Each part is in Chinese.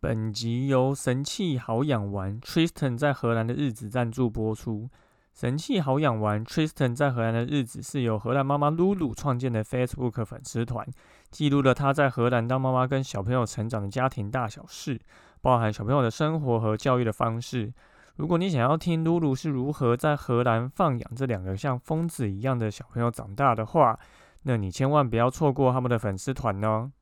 本集由神器好养丸 Tristan 在荷兰的日子赞助播出。神器好养丸 Tristan 在荷兰的日子是由荷兰妈妈露露创建的 Facebook 粉丝团，记录了她在荷兰当妈妈跟小朋友成长的家庭大小事，包含小朋友的生活和教育的方式。如果你想要听露露是如何在荷兰放养这两个像疯子一样的小朋友长大的话，那你千万不要错过他们的粉丝团哦。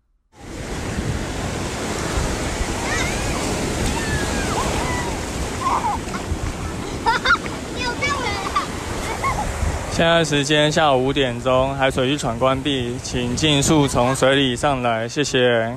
现在时间下午五点钟，海水浴场关闭，请尽速从水里上来，谢谢。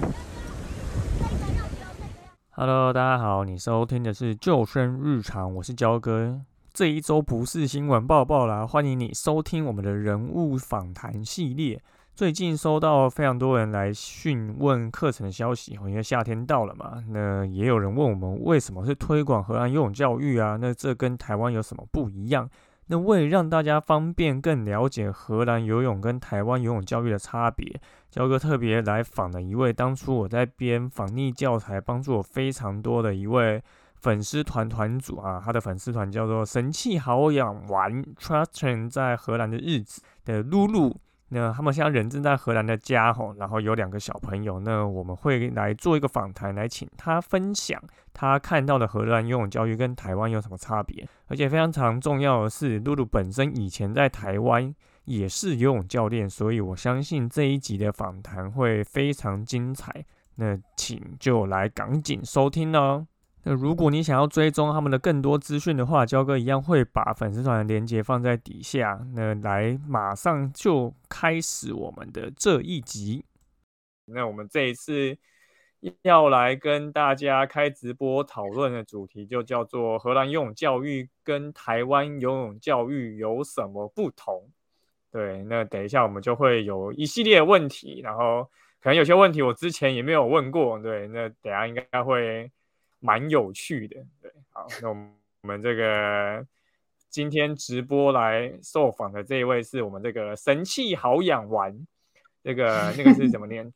Hello，大家好，你收听的是救生日常，我是焦哥。这一周不是新闻报报啦，欢迎你收听我们的人物访谈系列。最近收到非常多人来询问课程的消息，因为夏天到了嘛，那也有人问我们为什么是推广荷兰游泳教育啊？那这跟台湾有什么不一样？那为了让大家方便更了解荷兰游泳跟台湾游泳教育的差别，焦哥特别来访了一位当初我在编访逆教材帮助我非常多的一位粉丝团团主啊，他的粉丝团叫做神器好养玩 Trustin 在荷兰的日子的露露。那他们现在人正在荷兰的家吼，然后有两个小朋友。那我们会来做一个访谈，来请他分享他看到的荷兰游泳教育跟台湾有什么差别。而且非常常重要的是，露露本身以前在台湾也是游泳教练，所以我相信这一集的访谈会非常精彩。那请就来赶紧收听哦。那如果你想要追踪他们的更多资讯的话，焦哥一样会把粉丝团的链接放在底下。那来马上就开始我们的这一集。那我们这一次要来跟大家开直播讨论的主题，就叫做荷兰游泳教育跟台湾游泳教育有什么不同？对，那等一下我们就会有一系列问题，然后可能有些问题我之前也没有问过。对，那等下应该会。蛮有趣的，对，好，那我们我们这个今天直播来受访的这一位是我们这个神器好养丸，这个那个是怎么念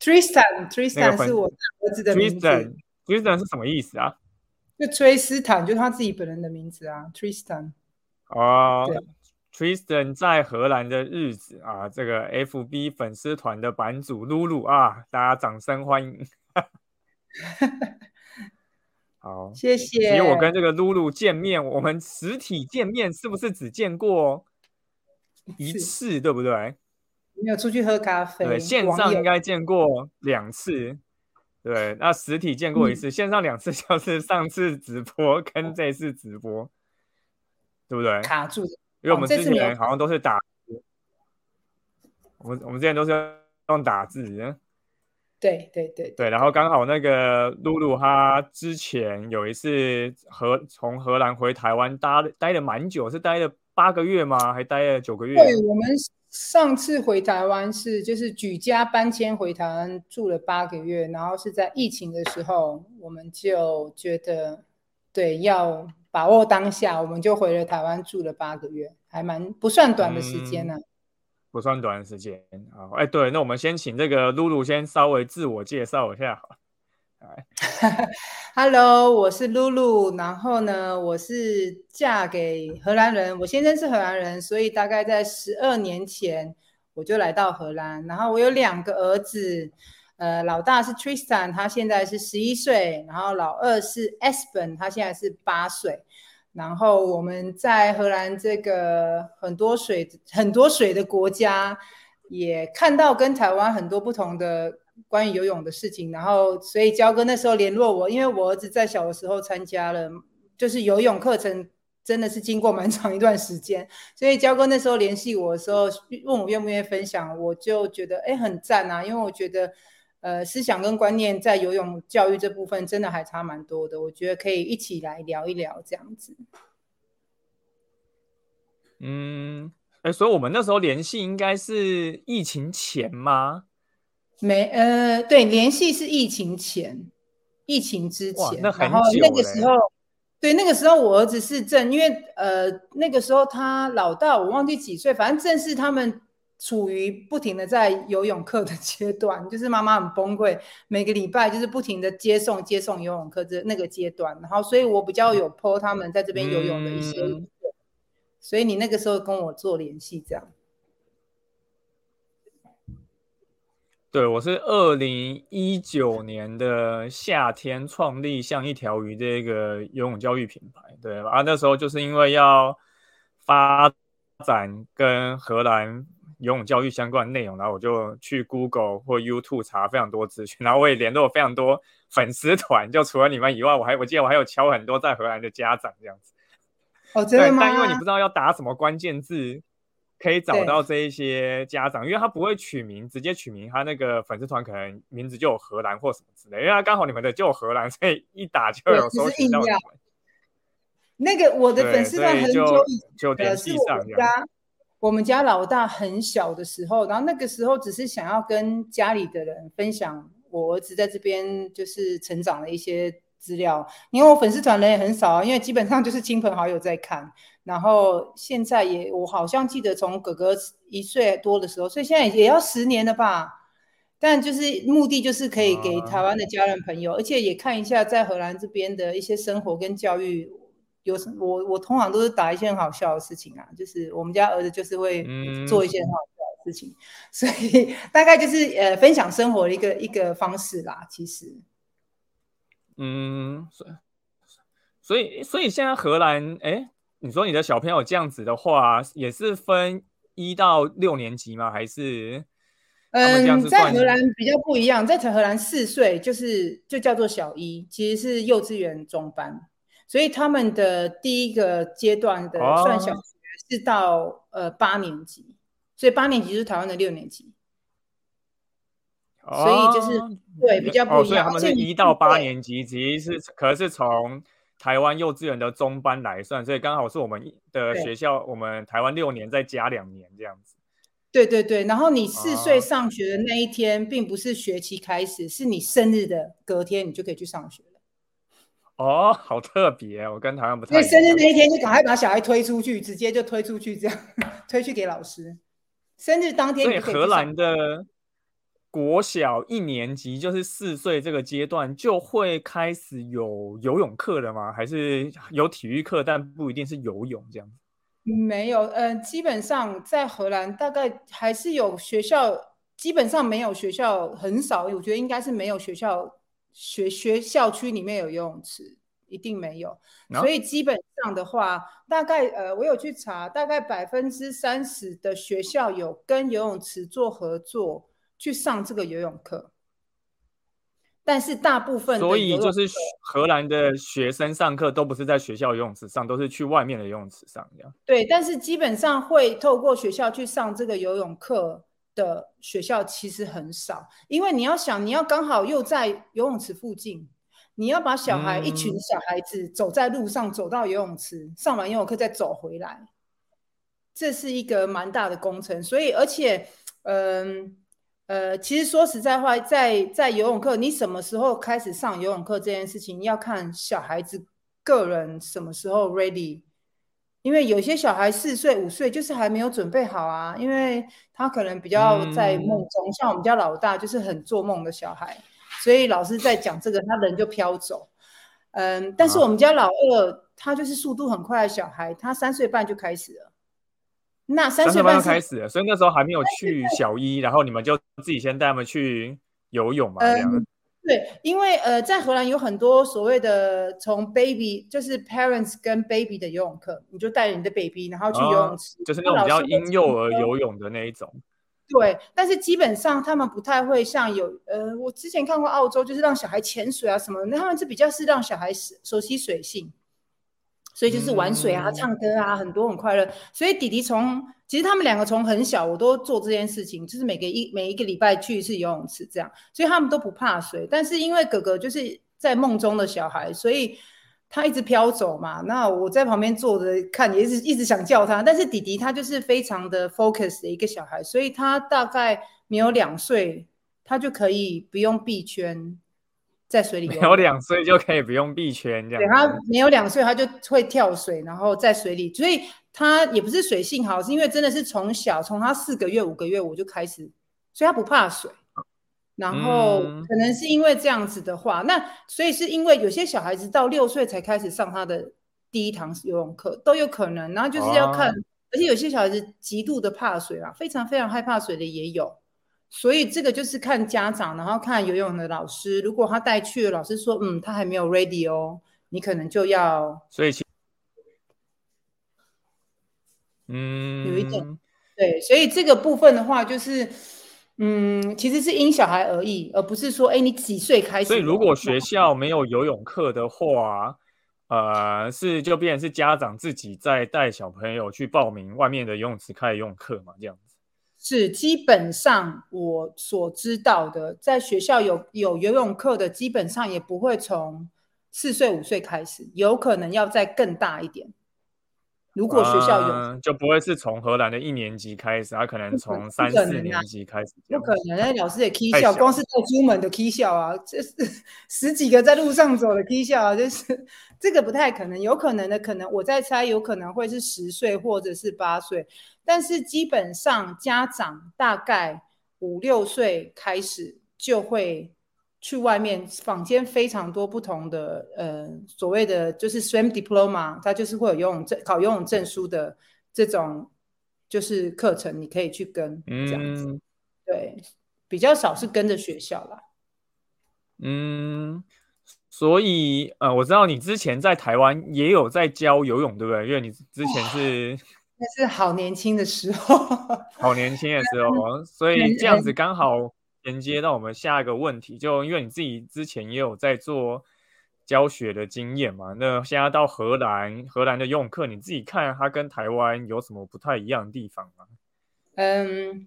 ？Tristan，Tristan 是我儿子的名字。Tristan，Tristan 是什么意思啊？就崔斯坦，就是他自己本人的名字啊，Tristan。哦，Tristan 在荷兰的日子啊，这个 FB 粉丝团的版主露露啊，大家掌声欢迎。好，谢谢。其实我跟这个露露见面，我们实体见面是不是只见过一次，对不对？没有出去喝咖啡。对，线上应该见过两次。对，那实体见过一次，线上两次 就是上次直播跟这次直播，对不对？卡住。因为我们之前好像都是打字，我们我们之前都是用打字。对对对对，然后刚好那个露露她之前有一次荷从荷兰回台湾，待待了蛮久，是待了八个月吗？还待了九个月？对，我们上次回台湾是就是举家搬迁回台湾住了八个月，然后是在疫情的时候，我们就觉得对要把握当下，我们就回了台湾住了八个月，还蛮不算短的时间呢。不算短时间啊，哎，对，那我们先请这个露露先稍微自我介绍一下，好。Hello，我是露露，然后呢，我是嫁给荷兰人，我先生是荷兰人，所以大概在十二年前我就来到荷兰，然后我有两个儿子，呃，老大是 Tristan，他现在是十一岁，然后老二是 Espen，他现在是八岁。然后我们在荷兰这个很多水很多水的国家，也看到跟台湾很多不同的关于游泳的事情。然后，所以焦哥那时候联络我，因为我儿子在小的时候参加了，就是游泳课程，真的是经过蛮长一段时间。所以焦哥那时候联系我的时候，问我愿不愿意分享，我就觉得哎很赞啊，因为我觉得。呃，思想跟观念在游泳教育这部分真的还差蛮多的，我觉得可以一起来聊一聊这样子。嗯，哎，所以我们那时候联系应该是疫情前吗？没，呃，对，联系是疫情前，疫情之前，那然后那个时候，对，那个时候我儿子是正，因为呃，那个时候他老大我忘记几岁，反正正是他们。处于不停的在游泳课的 阶段，就是妈妈很崩溃，每个礼拜就是不停的接送接送游泳课这那个阶段，然后所以我比较有 po 他们在这边游泳的一些，所以你那个时候跟我做联系这样。对，我是二零一九年的夏天创立像一条鱼这个游泳教育品牌，对吧？那时候就是因为要发展跟荷兰。游泳教育相关的内容，然后我就去 Google 或 YouTube 查非常多资讯，然后我也联络非常多粉丝团，就除了你们以外，我还我记得我还有敲很多在荷兰的家长这样子。哦，真的吗？但因为你不知道要打什么关键字，可以找到这一些家长，因为他不会取名，直接取名，他那个粉丝团可能名字就有荷兰或什么之类，因为他刚好你们的就有荷兰，所以一打就有搜寻到你们。那个我的粉丝团很久以就联系上这样。我们家老大很小的时候，然后那个时候只是想要跟家里的人分享我儿子在这边就是成长的一些资料，因为我粉丝团人也很少啊，因为基本上就是亲朋好友在看。然后现在也，我好像记得从哥哥一岁多的时候，所以现在也要十年了吧。但就是目的就是可以给台湾的家人朋友，而且也看一下在荷兰这边的一些生活跟教育。有什我我通常都是打一些很好笑的事情啊，就是我们家儿子就是会做一些很好笑的事情，所以大概就是呃分享生活的一个一个方式啦。其实，嗯，所以所以所以现在荷兰，哎，你说你的小朋友这样子的话，也是分一到六年级吗？还是嗯，在荷兰比较不一样，在荷兰四岁就是就叫做小一，其实是幼稚园中班。所以他们的第一个阶段的算小学是到呃八年级，所以八年级是台湾的六年级，所以就是对比较不一样。所以他们是一到八年级，其实是可能是从台湾幼稚园的中班来算，所以刚好是我们的学校，我们台湾六年再加两年这样子。对对对，然后你四岁上学的那一天，并不是学期开始，是你生日的隔天，你就可以去上学。哦，好特别，我跟台湾不太。所以生日那一天就赶快把小孩推出去，直接就推出去，这样 推去给老师。生日当天，所以荷兰的国小一年级就是四岁这个阶段就会开始有游泳课了吗？还是有体育课，但不一定是游泳这样？没有，嗯，基本上在荷兰大概还是有学校，基本上没有学校很少，我觉得应该是没有学校。学学校区里面有游泳池，一定没有。所以基本上的话，大概呃，我有去查，大概百分之三十的学校有跟游泳池做合作去上这个游泳课。但是大部分，所以就是荷兰的学生上课都不是在学校游泳池上，都是去外面的游泳池上这样。对，但是基本上会透过学校去上这个游泳课。的学校其实很少，因为你要想，你要刚好又在游泳池附近，你要把小孩一群小孩子走在路上走到游泳池，上完游泳课再走回来，这是一个蛮大的工程。所以，而且，嗯呃，其实说实在话，在在游泳课，你什么时候开始上游泳课这件事情，要看小孩子个人什么时候 ready。因为有些小孩四岁五岁就是还没有准备好啊，因为他可能比较在梦中，像我们家老大就是很做梦的小孩，所以老师在讲这个，他人就飘走。嗯，但是我们家老二他就是速度很快的小孩，他三岁半就开始了。那三岁半就开始了，所以那时候还没有去小一，然后你们就自己先带他们去游泳嘛。对，因为呃，在荷兰有很多所谓的从 baby 就是 parents 跟 baby 的游泳课，你就带着你的 baby，然后去游泳池，就是那种比较婴幼儿游泳的那一种。对，但是基本上他们不太会像有呃，我之前看过澳洲，就是让小孩潜水啊什么，那他们是比较是让小孩熟悉水性。所以就是玩水啊，唱歌啊，很多很快乐。所以弟弟从其实他们两个从很小我都做这件事情，就是每个一每一个礼拜去一次游泳池这样，所以他们都不怕水。但是因为哥哥就是在梦中的小孩，所以他一直飘走嘛。那我在旁边坐着看，也是一直想叫他。但是弟弟他就是非常的 focus 的一个小孩，所以他大概没有两岁，他就可以不用闭圈。在水里，没有两岁就可以不用闭圈这样。对他没有两岁，他就会跳水，然后在水里，所以他也不是水性好，是因为真的是从小从他四个月五个月我就开始，所以他不怕水。然后可能是因为这样子的话，那所以是因为有些小孩子到六岁才开始上他的第一堂游泳课都有可能，然后就是要看，而且有些小孩子极度的怕水啊，非常非常害怕水的也有，所以这个就是看家长，然后看游泳的老师，如果他带去了，老师说嗯他还没有 ready 哦，你可能就要，所以其嗯有一种对，所以这个部分的话就是。嗯，其实是因小孩而异，而不是说，哎，你几岁开始？所以如果学校没有游泳课的话，呃，是就变成是家长自己在带小朋友去报名外面的游泳池开游泳课嘛，这样子。是，基本上我所知道的，在学校有有游泳课的，基本上也不会从四岁五岁开始，有可能要再更大一点。如果学校有，就不会是从荷兰的一年级开始，他可能从三四年级开始。不可能，那老师也 K 笑，光是带出门的 K 笑啊，这是十几个在路上走的 K 笑啊，就是这个不太可能。有可能的，可能我在猜，有可能会是十岁或者是八岁，但是基本上家长大概五六岁开始就会。去外面坊间非常多不同的呃所谓的就是 swim diploma，它就是会有游泳证考游泳证书的这种就是课程，你可以去跟这样子。对，比较少是跟着学校啦。嗯，所以呃，我知道你之前在台湾也有在教游泳，对不对？因为你之前是那是好年轻的时候，好年轻的时候，所以 这样子刚好。连接到我们下一个问题，就因为你自己之前也有在做教学的经验嘛，那现在到荷兰，荷兰的游泳课，你自己看它跟台湾有什么不太一样的地方吗？嗯，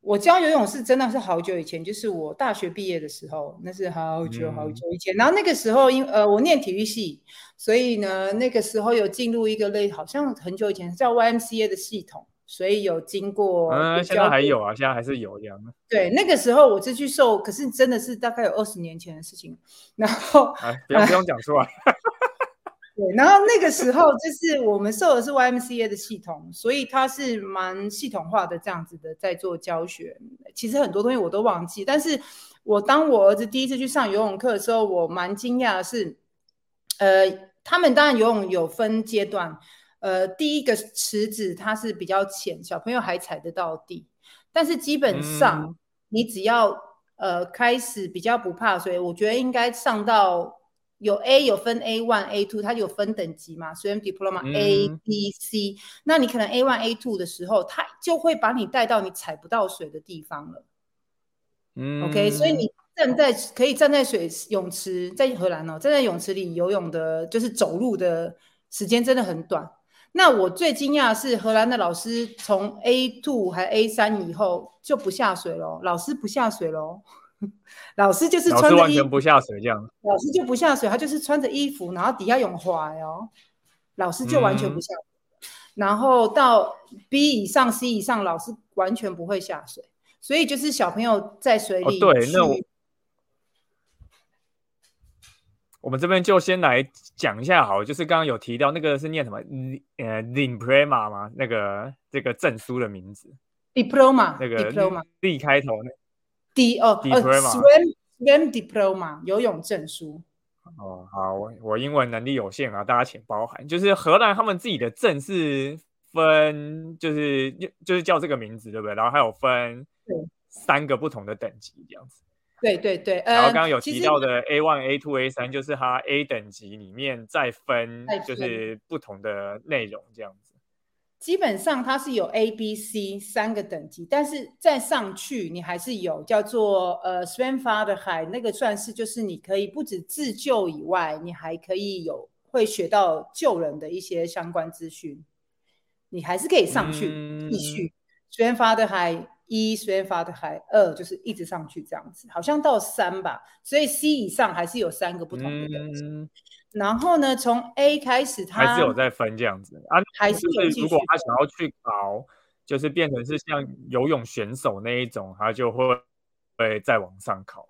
我教游泳是真的是好久以前，就是我大学毕业的时候，那是好久好久以前。然后那个时候，因呃我念体育系，所以呢那个时候有进入一个类，好像很久以前叫 YMCA 的系统。所以有经过，嗯，现在还有啊，现在还是有这样。对，那个时候我是去受，可是真的是大概有二十年前的事情。然后，不用不用讲出来。对，然后那个时候就是我们受的是 YMCA 的系统，所以它是蛮系统化的这样子的在做教学。其实很多东西我都忘记，但是我当我儿子第一次去上游泳课的时候，我蛮惊讶的是，呃，他们当然游泳有分阶段。呃，第一个池子它是比较浅，小朋友还踩得到地。但是基本上，你只要呃开始比较不怕水，我觉得应该上到有 A 有分 A one A two，它有分等级嘛，swim diploma A B C。那你可能 A one A two 的时候，它就会把你带到你踩不到水的地方了。嗯，OK，所以你站在可以站在水泳池，在荷兰哦，站在泳池里游泳的，就是走路的时间真的很短。那我最惊讶的是，荷兰的老师从 A two 还 A 三以后就不下水喽，老师不下水喽，老师就是穿着完全不下水这样，老师就不下水，他就是穿着衣服，然后底下泳滑哦，老师就完全不下水，然后到 B 以上 C 以上，老师完全不会下水，所以就是小朋友在水里，对，那我。我们这边就先来讲一下，好，就是刚刚有提到那个是念什么，呃，diploma 吗？那个这个证书的名字，diploma，那个 D 开头那 D 哦，diploma，swim swim diploma 游泳证书。哦，好，我我英文能力有限啊，大家请包涵。就是荷兰他们自己的证是分，就是就是叫这个名字，对不对？然后还有分三个不同的等级这样子。对对对，然后刚刚有提到的 A one、A two、A 三，就是它 A 等级里面再分，就是不同的内容这样子。基本上它是有 A、B、C 三个等级，但是再上去你还是有叫做呃 Swim Father High，那个算是就是你可以不止自救以外，你还可以有会学到救人的一些相关资讯，你还是可以上去继续 Swim Father High。一虽然发的还二就是一直上去这样子，好像到三吧，所以 C 以上还是有三个不同的等级。然后呢，从 A 开始，它还是有在分这样子啊，还是如果他想要去考，就是变成是像游泳选手那一种，他就会会再往上考。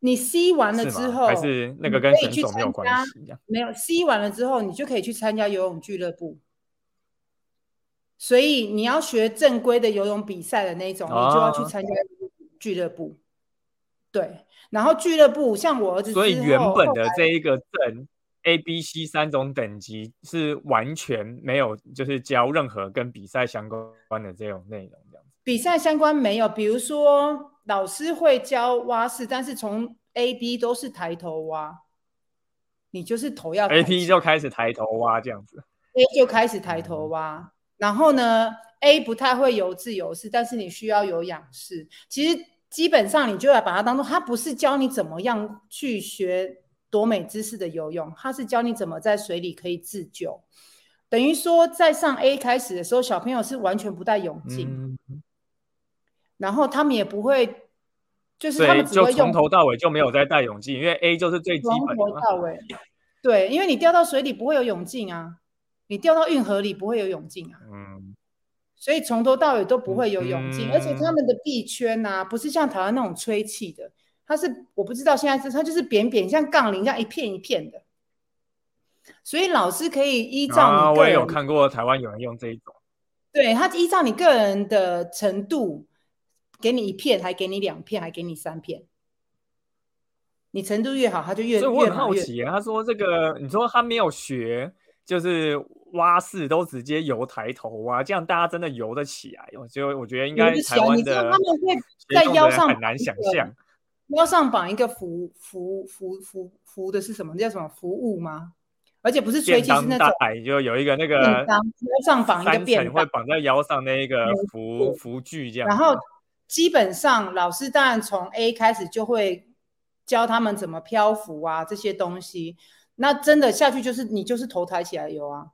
你 C 完了之后，还是那个跟选手没有关系？没有 C 完了之后，你就可以去参加游泳俱乐部。所以你要学正规的游泳比赛的那种，你就要去参加俱乐部。对，然后俱乐部像我儿子，所以原本的这一个证 A、B、C 三种等级是完全没有，就是教任何跟比赛相关的这种内容，这样子。比赛相关没有，比如说老师会教蛙式，但是从 A、B 都是抬头蛙，你就是头要 A、B 就开始抬头蛙这样子，A 就开始抬头蛙。然后呢，A 不太会游自由式，但是你需要有仰式。其实基本上你就要把它当做，它不是教你怎么样去学多美姿势的游泳，它是教你怎么在水里可以自救。等于说，在上 A 开始的时候，小朋友是完全不戴泳镜，然后他们也不会，就是他们只会从头到尾就没有在戴泳镜，因为 A 就是最基本的。从头到尾，对，因为你掉到水里不会有泳镜啊。你掉到运河里不会有泳镜啊，嗯，所以从头到尾都不会有泳镜，而且他们的臂圈呐，不是像台湾那种吹气的，它是我不知道现在是它就是扁扁像杠铃这样一片一片的，所以老师可以依照你，我也有看过台湾有人用这一种，对他依照你个人的程度，给你一片，还给你两片，还给你三片，你程度越好，他就越所以我很好奇，他说这个，你说他没有学，就是。蛙式都直接游抬头啊，这样大家真的游得起来？我就我觉得应该台湾的他们会在腰上很难想象，腰上绑一个浮浮浮浮浮的是什么？叫什么服务吗？而且不是吹气，是那种就有一个那个腰上绑一个便当，会绑在腰上那一个浮浮具这样。然后基本上老师当然从 A 开始就会教他们怎么漂浮啊这些东西。那真的下去就是你就是头抬起来游啊。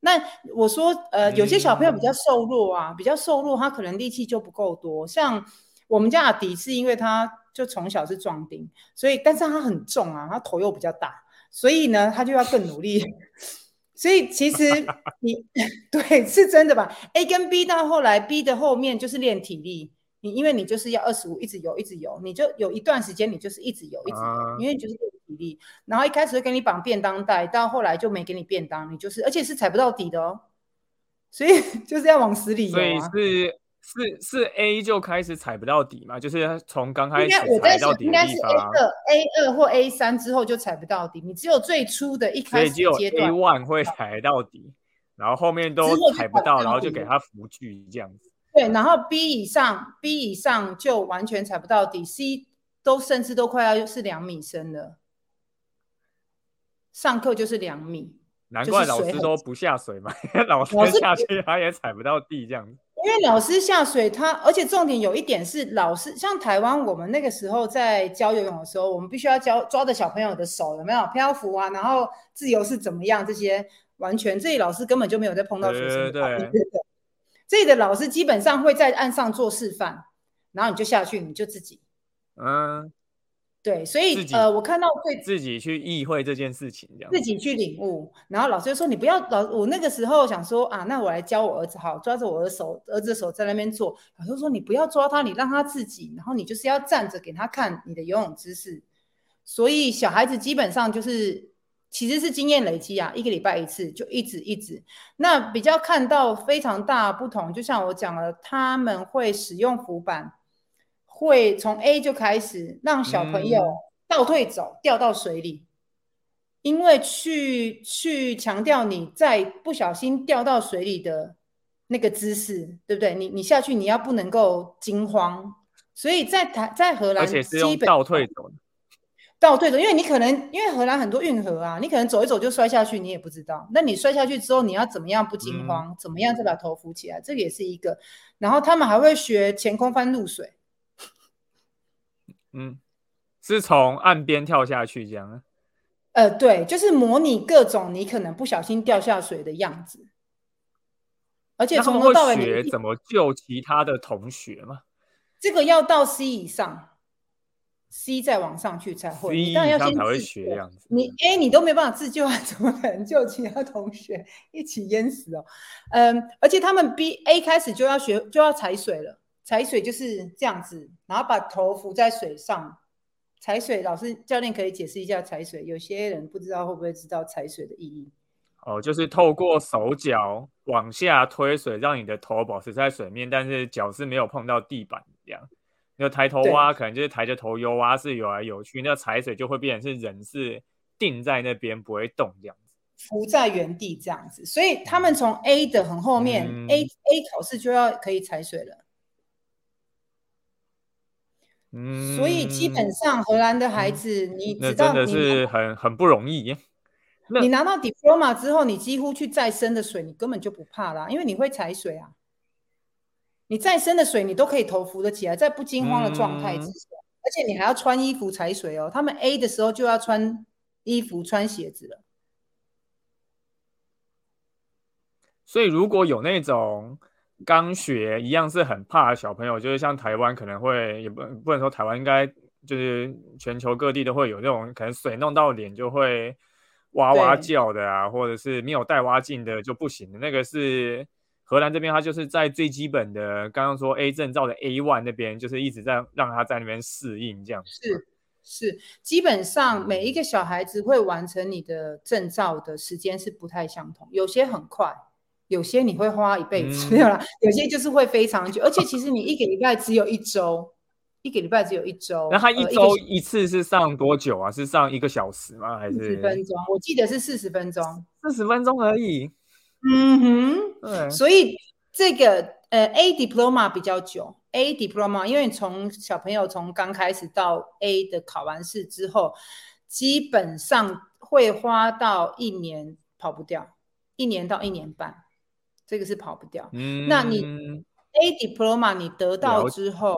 那我说，呃，有些小朋友比较瘦弱啊，比较瘦弱，他可能力气就不够多。像我们家阿迪是因为他就从小是壮丁，所以但是他很重啊，他头又比较大，所以呢，他就要更努力。所以其实你 对是真的吧？A 跟 B 到后来，B 的后面就是练体力。你因为你就是要二十五一直游一直游，你就有一段时间你就是一直游一直游，因为就是练体力。然后一开始会给你绑便当带，到后来就没给你便当，你就是而且是踩不到底的哦，所以 就是要往死里游。所以是是是 A 就开始踩不到底嘛？就是从刚开始踩到底应该是 A 二 A 二或 A 三之后就踩不到底，你只有最初的一开始阶段 A one 会踩到底，然后后面都踩不到，然后就给他扶具这样子。对，然后 B 以上，B 以上就完全踩不到底，C 都甚至都快要是两米深了。上课就是两米，难怪老师都不下水嘛，老师下去他也踩不到地这样子。因为老师下水，他而且重点有一点是，老师像台湾我们那个时候在教游泳的时候，我们必须要教抓着小朋友的手有没有漂浮啊，然后自由是怎么样，这些完全这里老师根本就没有在碰到学生。对对对。这里的老师基本上会在岸上做示范，然后你就下去，你就自己，嗯，对，所以呃，我看到会自己去意会这件事情，这样。自己去领悟，然后老师就说你不要老，我那个时候想说啊，那我来教我儿子，好，抓着我的手，儿子的手在那边做，老师说你不要抓他，你让他自己，然后你就是要站着给他看你的游泳姿势，所以小孩子基本上就是。其实是经验累积啊，一个礼拜一次，就一直一直。那比较看到非常大不同，就像我讲了，他们会使用浮板，会从 A 就开始让小朋友倒退走，掉到水里，因为去去强调你在不小心掉到水里的那个姿势，对不对？你你下去你要不能够惊慌，所以在台在荷兰，而且是用倒退走。倒退的，因为你可能因为荷兰很多运河啊，你可能走一走就摔下去，你也不知道。那你摔下去之后，你要怎么样不惊慌？怎么样再把头扶起来？这个也是一个。然后他们还会学前空翻入水。嗯，是从岸边跳下去这样。呃，对，就是模拟各种你可能不小心掉下水的样子。而且从头到尾学怎么救其他的同学吗？这个要到 C 以上。C 再往上去才会，你当然要先会学这样子。你 A 你都没办法自救啊，怎么可能救其他同学一起淹死哦？嗯，而且他们 B A 开始就要学就要踩水了，踩水就是这样子，然后把头浮在水上踩水。老师教练可以解释一下踩水，有些人不知道会不会知道踩水的意义？哦，就是透过手脚往下推水，让你的头保持在水面，但是脚是没有碰到地板这样。那抬头蛙可能就是抬着头游蛙是游来游去，那踩水就会变成是人是定在那边不会动这样子，浮在原地这样子。所以他们从 A 的很后面，A A 考试就要可以踩水了。嗯，所以基本上荷兰的孩子，你知道，真的是很很不容易。你拿到 diploma 之后，你几乎去再深的水，你根本就不怕啦，因为你会踩水啊。你再深的水，你都可以头浮得起来，在不惊慌的状态之下，而且你还要穿衣服踩水哦。他们 A 的时候就要穿衣服、穿鞋子了。所以如果有那种。刚学一样是很怕的小朋友，就是像台湾可能会，也不不能说台湾应该就是全球各地都会有那种可能水弄到脸就会哇哇叫的啊，或者是没有带蛙镜的就不行的。那个是荷兰这边，他就是在最基本的刚刚说 A 证照的 A one 那边，就是一直在让他在那边适应这样。是是，基本上每一个小孩子会完成你的证照的时间是不太相同，有些很快。有些你会花一辈子，没有啦。有些就是会非常久，而且其实你一个礼拜只有一周，一个礼拜只有一周。那他一周一次是上多久啊？是上一个小时吗？还是四十分钟？我记得是四十分钟，四十分钟而已。嗯哼，对。所以这个呃，A diploma 比较久，A diploma，因为从小朋友从刚开始到 A 的考完试之后，基本上会花到一年跑不掉，一年到一年半。这个是跑不掉。嗯，那你 A diploma 你得到之后，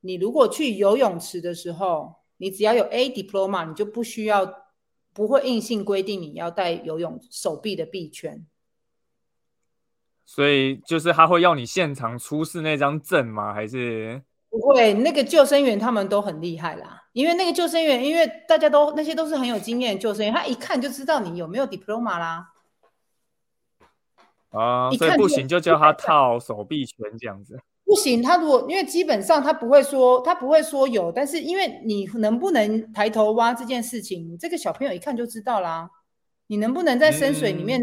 你如果去游泳池的时候，你只要有 A diploma，你就不需要，不会硬性规定你要带游泳手臂的臂圈。所以就是他会要你现场出示那张证吗？还是不会？那个救生员他们都很厉害啦，因为那个救生员，因为大家都那些都是很有经验的救生员，他一看就知道你有没有 diploma 啦。啊，所以不行就叫他套手臂拳这样子。不行，他如果因为基本上他不会说，他不会说有，但是因为你能不能抬头挖这件事情，这个小朋友一看就知道啦。你能不能在深水里面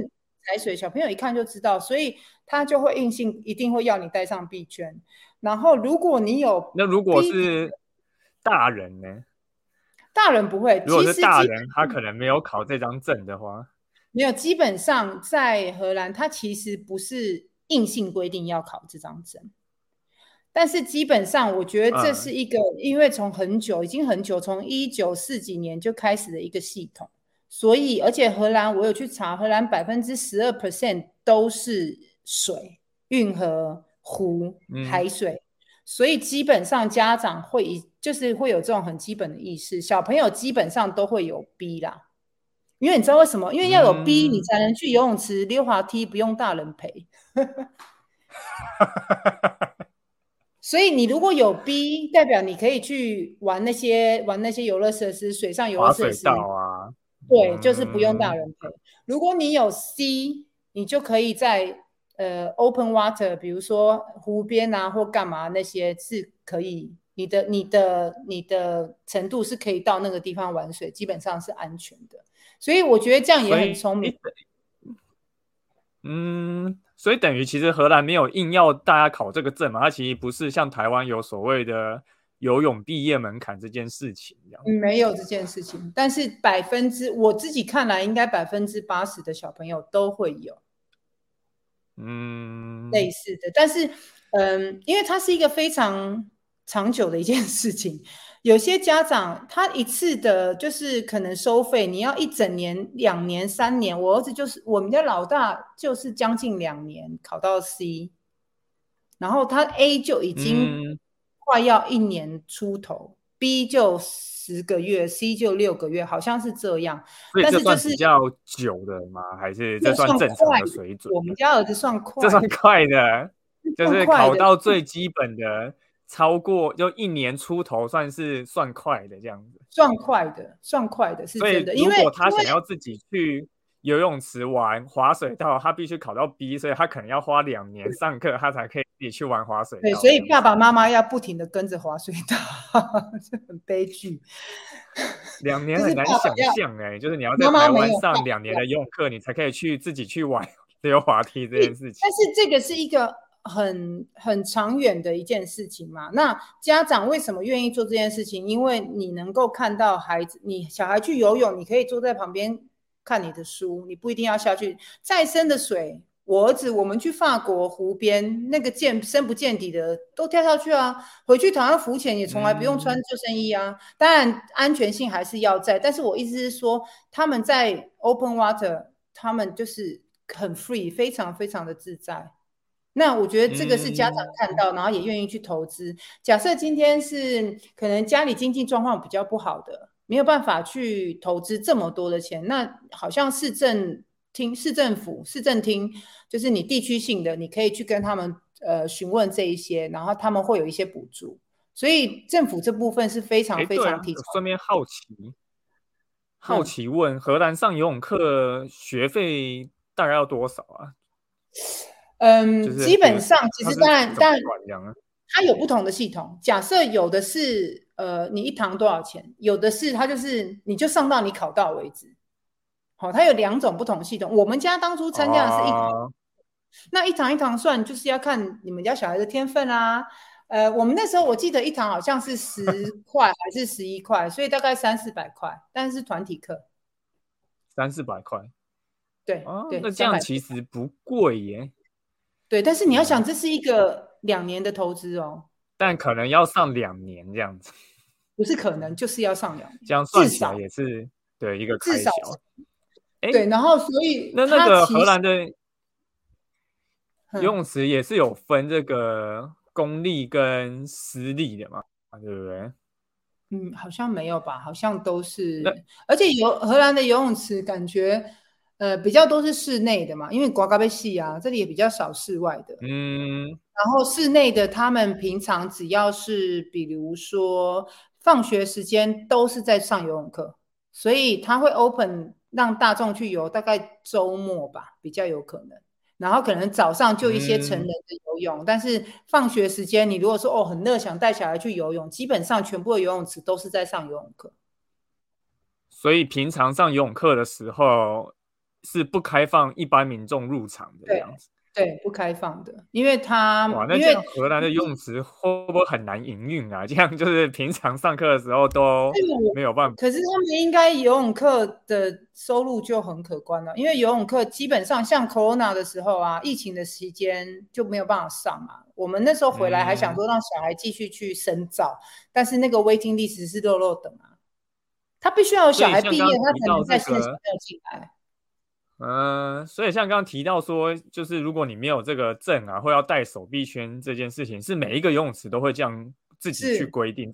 踩水，小朋友一看就知道，所以他就会硬性一定会要你带上币圈。然后如果你有，那如果是大人呢？大人不会。如果是大人，他可能没有考这张证的话。没有，基本上在荷兰，他其实不是硬性规定要考这张证，但是基本上我觉得这是一个，因为从很久，已经很久，从一九四几年就开始的一个系统，所以而且荷兰我有去查，荷兰百分之十二 percent 都是水、运河、湖、海水，所以基本上家长会就是会有这种很基本的意识，小朋友基本上都会有 B 啦。因为你知道为什么？因为要有 B，你才能去游泳池溜滑梯，不用大人陪。所以你如果有 B，代表你可以去玩那些玩那些游乐设施，水上游乐设施啊。对，就是不用大人陪。如果你有 C，你就可以在呃 open water，比如说湖边啊或干嘛那些是可以，你的你的你的程度是可以到那个地方玩水，基本上是安全的。所以我觉得这样也很聪明。嗯，所以等于其实荷兰没有硬要大家考这个证嘛，它其实不是像台湾有所谓的游泳毕业门槛这件事情。没有这件事情，但是百分之我自己看来，应该百分之八十的小朋友都会有。嗯，类似的，但是嗯，因为它是一个非常长久的一件事情。有些家长他一次的，就是可能收费，你要一整年、两年、三年。我儿子就是我们家老大，就是将近两年考到 C，然后他 A 就已经快要一年出头，B 就十个月，C 就六个月，好像是这样。但是就是比较久的吗？还是这算正常的水准？我们家儿子算快，这算快的，就是考到最基本的。超过就一年出头，算是算快的这样子。算快的，算快的是真的。如果他想要自己去游泳池玩滑水道，他必须考到 B，所以他可能要花两年上课，他才可以自己去玩滑水道。对，所以爸爸妈妈要不停的跟着滑水道，这很悲剧。两年很难想象哎，就是你要在台湾上两年的游泳课，你才可以去自己去玩溜滑梯这件事情。但是这个是一个很很长远的一件事情嘛？那家长为什么愿意做这件事情？因为你能够看到孩子，你小孩去游泳，你可以坐在旁边。看你的书，你不一定要下去。再深的水，我儿子我们去法国湖边，那个见深不见底的都跳下去啊。回去躺上浮潜也从来不用穿救生衣啊。当然安全性还是要在，但是我意思是说，他们在 open water，他们就是很 free，非常非常的自在。那我觉得这个是家长看到，然后也愿意去投资。假设今天是可能家里经济状况比较不好的。没有办法去投资这么多的钱，那好像市政厅、市政府、市政厅，就是你地区性的，你可以去跟他们呃询问这一些，然后他们会有一些补助，所以政府这部分是非常非常提倡。顺便好奇，好奇问，荷兰上游泳课学费大概要多少啊？嗯，基本上其实当然当然，它有不同的系统。假设有的是。呃，你一堂多少钱？有的是，他就是你就上到你考到为止。好，它有两种不同系统。我们家当初参加的是一堂，那一堂一堂算，就是要看你们家小孩的天分啊。呃，我们那时候我记得一堂好像是十 块还是十一块，所以大概三四百块，但是团体课三四百块。对，哦对，那这样其实不贵耶。对，但是你要想，这是一个两年的投资哦。但可能要上两年这样子。不是可能，就是要上两年，这样算起来也是对一个开销。对，然后所以那那个荷兰的游泳池也是有分这个公立跟私立的嘛，对不对？嗯，好像没有吧？好像都是，而且游荷兰的游泳池感觉呃比较多是室内的嘛，因为瓜嘎贝系啊，这里也比较少室外的。嗯，然后室内的他们平常只要是比如说。放学时间都是在上游泳课，所以他会 open 让大众去游，大概周末吧比较有可能。然后可能早上就一些成人的游泳，但是放学时间你如果说哦很热想带小孩去游泳，基本上全部的游泳池都是在上游泳课。所以平常上游泳课的时候是不开放一般民众入场的样子。对，不开放的，因为他哇，那这样荷兰的游泳池会不会很难营运啊？这样就是平常上课的时候都没有办法。可是他们应该游泳课的收入就很可观了，因为游泳课基本上像 Corona 的时候啊，疫情的时间就没有办法上嘛。我们那时候回来还想说让小孩继续去深造，但是那个 waiting list 是漏漏等啊，他必须要有小孩毕业，他才能在线上进来。嗯，所以像刚刚提到说，就是如果你没有这个证啊，或要戴手臂圈这件事情，是每一个游泳池都会这样自己去规定。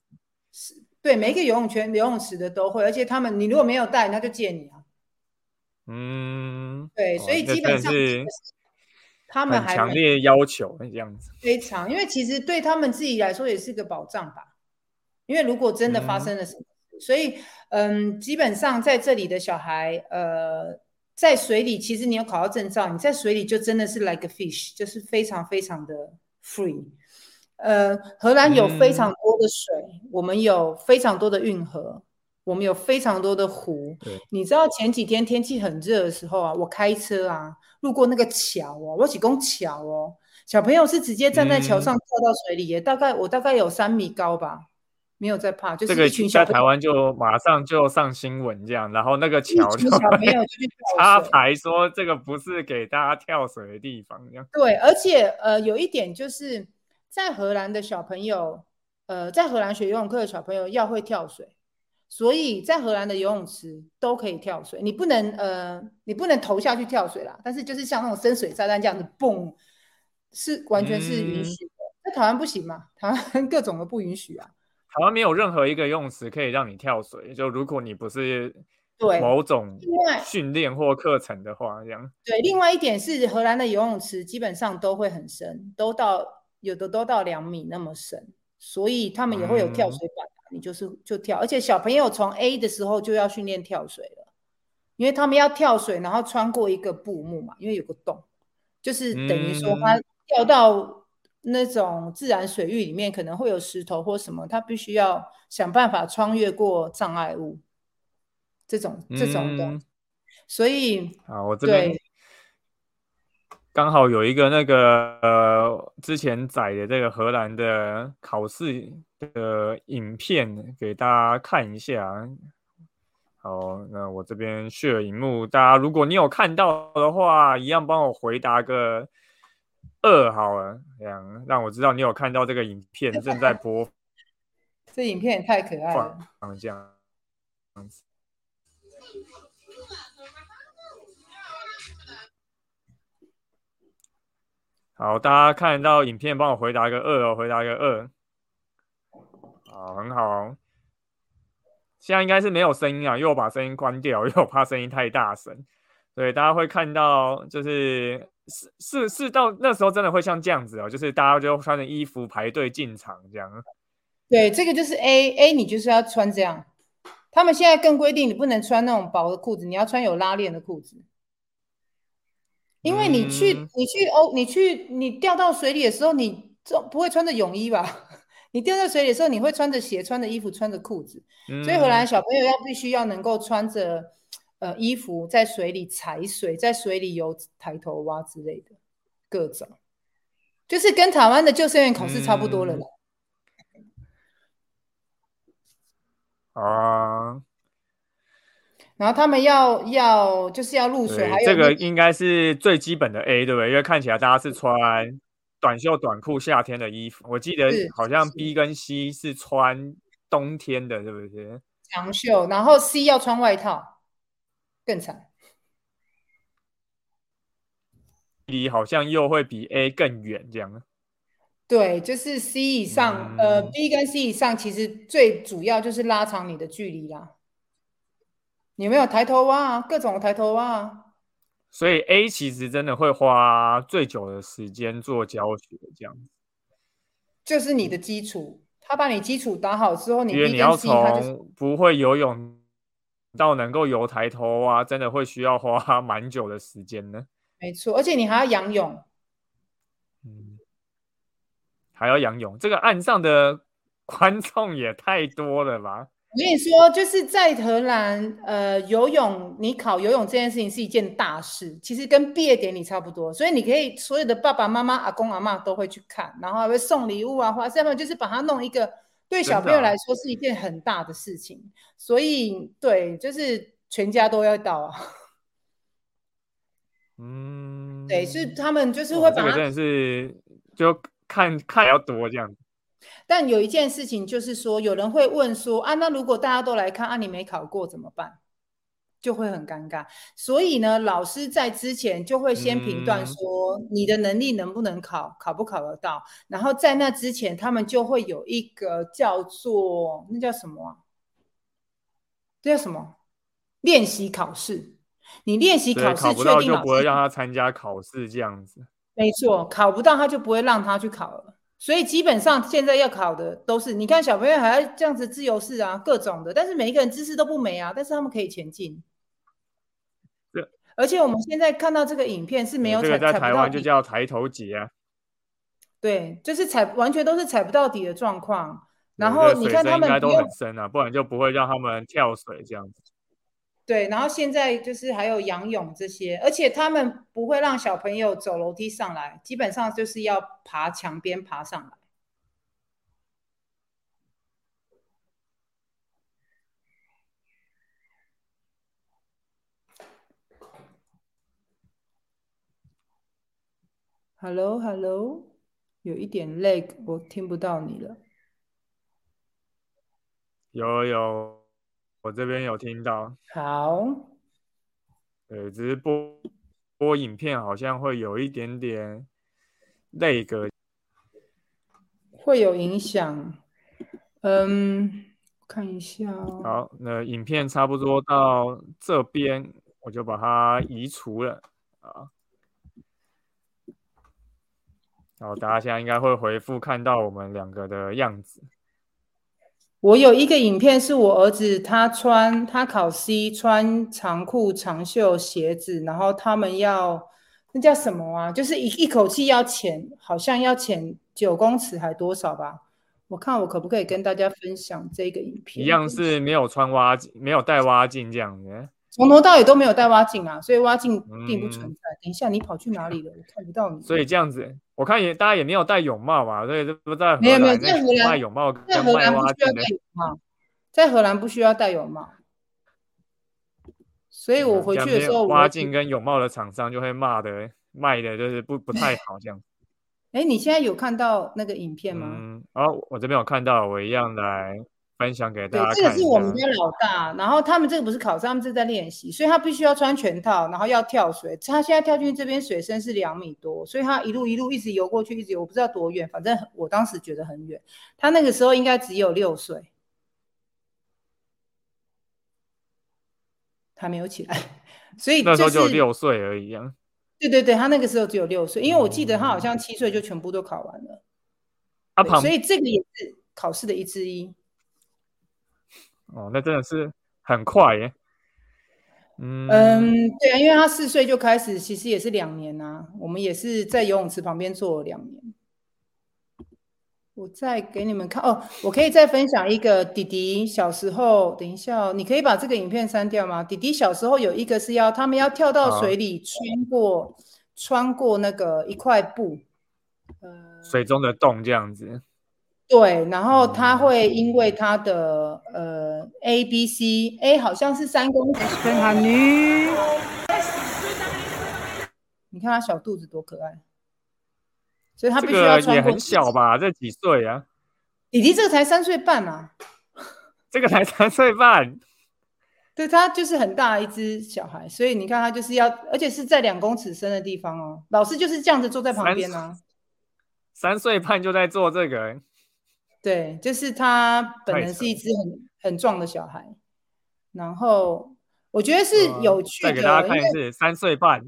是，对，每一个游泳圈、游泳池的都会，而且他们你如果没有戴，那就借你啊。嗯，对，所以基本上是他们还强烈要求这样子。非常，因为其实对他们自己来说也是个保障吧。因为如果真的发生了什么，所以嗯，基本上在这里的小孩，呃。在水里，其实你有考到证照，你在水里就真的是 like a fish，就是非常非常的 free。呃，荷兰有非常多的水，我们有非常多的运河，我们有非常多的湖。你知道前几天天气很热的时候啊，我开车啊，路过那个桥哦，我几公桥哦，小朋友是直接站在桥上跳到水里耶，大概我大概有三米高吧。没有在怕，就是这个在台湾就马上就上新闻这样，然后那个桥就插牌说这个不是给大家跳水的地方这样。对，而且呃有一点就是在荷兰的小朋友，呃在荷兰学游泳课的小朋友要会跳水，所以在荷兰的游泳池都可以跳水，你不能呃你不能投下去跳水啦，但是就是像那种深水炸弹这样子蹦，是完全是允许的。在台湾不行嘛？台湾 各种的不允许啊。台湾没有任何一个游泳池可以让你跳水，就如果你不是对某种训练或课程的话，这样。对，另外一点是荷兰的游泳池基本上都会很深，都到有的都到两米那么深，所以他们也会有跳水板，你就是就跳，而且小朋友从 A 的时候就要训练跳水了，因为他们要跳水，然后穿过一个布幕嘛，因为有个洞，就是等于说他跳到那种自然水域里面，可能会有石头或什么，他必须要想办法穿越过障碍物，这种这种的。所以啊，我这边刚好有一个那个呃之前载的这个荷兰的考试的影片给大家看一下。好，那我这边 share 荧幕，大家如果你有看到的话，一样帮我回答个二好了，这样让我知道你有看到这个影片 正在播。这影片也太可爱了，这样子。好，大家看到影片，帮我回答一个二哦，回答一个二。好，很好。现在应该是没有声音啊，因为我把声音关掉，因为我怕声音太大声。所以大家会看到，就是是是是到那时候真的会像这样子哦，就是大家就穿着衣服排队进场这样。对，这个就是 A A，你就是要穿这样。他们现在更规定，你不能穿那种薄的裤子，你要穿有拉链的裤子。因为你去你去欧你去你掉到水里的时候，你这不会穿着泳衣吧？你掉在水里的时候，你会穿着鞋、穿着衣服、穿着裤子，所以荷兰小朋友要必须要能够穿着呃衣服在水里踩水，在水里游抬头蛙之类的各种，就是跟台湾的救生员考试差不多了啦。啊，然后他们要要就是要入水，还有这个应该是最基本的 A 对不对？因为看起来大家是穿。短袖短裤，夏天的衣服，我记得好像 B 跟 C 是穿冬天的，是不是？长袖，然后 C 要穿外套，更惨。离好像又会比 A 更远，这样。对，就是 C 以上，呃，B 跟 C 以上，其实最主要就是拉长你的距离啦。有没有抬头蛙？各种抬头蛙。所以 A 其实真的会花最久的时间做教学，这样就是你的基础，他把你基础打好之后，你因为你要从不会游泳到能够游抬头啊，真的会需要花蛮久的时间呢。没错，而且你还要仰泳，嗯，还要仰泳，这个岸上的观众也太多了吧？我跟你说，就是在荷兰，呃，游泳，你考游泳这件事情是一件大事，其实跟毕业典礼差不多，所以你可以所有的爸爸妈妈、阿公阿妈都会去看，然后还会送礼物啊，或者么，就是把它弄一个，对小朋友来说是一件很大的事情，所以对，就是全家都要到啊。嗯，对，是他们就是会把，真的是就看看要多这样子。但有一件事情就是说，有人会问说啊，那如果大家都来看啊，你没考过怎么办？就会很尴尬。所以呢，老师在之前就会先评断说你的能力能不能考，考不考得到。然后在那之前，他们就会有一个叫做那叫什么啊？这叫什么？练习考试。你练习考试，考不到就不会让他参加考试，这样子。没错，考不到他就不会让他去考了。所以基本上现在要考的都是，你看小朋友还要这样子自由式啊，各种的，但是每一个人知识都不美啊，但是他们可以前进。对，而且我们现在看到这个影片是没有踩，在台湾就叫抬头节啊。对，就是踩完全都是踩不到底的状况。然后你看他们应该都很深啊，不然就不会让他们跳水这样子。对，然后现在就是还有仰泳这些，而且他们不会让小朋友走楼梯上来，基本上就是要爬墙边爬上来。Hello，Hello，有一点累，我听不到你了。有有。我这边有听到，好，对，只是播播影片好像会有一点点那个，会有影响。嗯，看一下。好，那影片差不多到这边，我就把它移除了啊。然后大家现在应该会回复看到我们两个的样子。我有一个影片是我儿子他穿他考 C 穿长裤长袖鞋子，然后他们要那叫什么啊？就是一一口气要潜，好像要潜九公尺还多少吧？我看我可不可以跟大家分享这个影片？一样是没有穿蛙镜，没有带蛙镜这样子。从头到尾都没有带蛙镜啊，所以蛙镜并不存在。等一下，你跑去哪里了？我看不到你。所以这样子，我看也大家也没有戴泳帽嘛，所以这不在没有没有在荷兰卖泳帽，在荷兰不需要戴泳帽，在荷兰不需要戴泳帽。所以我回去的时候，蛙镜跟泳帽的厂商就会骂的卖的就是不不太好这样。哎，你现在有看到那个影片吗？嗯，哦，我这边有看到，我一样来。分享给大家。这个是我们家老大，然后他们这个不是考试，他们是在练习，所以他必须要穿全套，然后要跳水。他现在跳进去这边水深是两米多，所以他一路一路一直游过去，一直游，我不知道多远，反正我当时觉得很远。他那个时候应该只有六岁，他没有起来，所以那时候就六岁而已啊。对对对，他那个时候只有六岁，因为我记得他好像七岁就全部都考完了。啊，所以这个也是考试的一之一。哦，那真的是很快耶。嗯嗯，对啊，因为他四岁就开始，其实也是两年啊。我们也是在游泳池旁边做了两年。我再给你们看哦，我可以再分享一个弟弟小时候。等一下，你可以把这个影片删掉吗？弟弟小时候有一个是要他们要跳到水里，穿过穿过那个一块布，呃，水中的洞这样子。对，然后他会因为他的呃 A B C A 好像是三公尺，跟他女，你看他小肚子多可爱，所以他必须要穿也很小吧？这几岁啊？弟弟这个才三岁半啊，这个才三岁半，对他就是很大一只小孩，所以你看他就是要，而且是在两公尺深的地方哦。老师就是这样子坐在旁边呢，三岁半就在做这个。对，就是他本人是一只很很壮的小孩，然后我觉得是有趣的。给大家看是三岁半，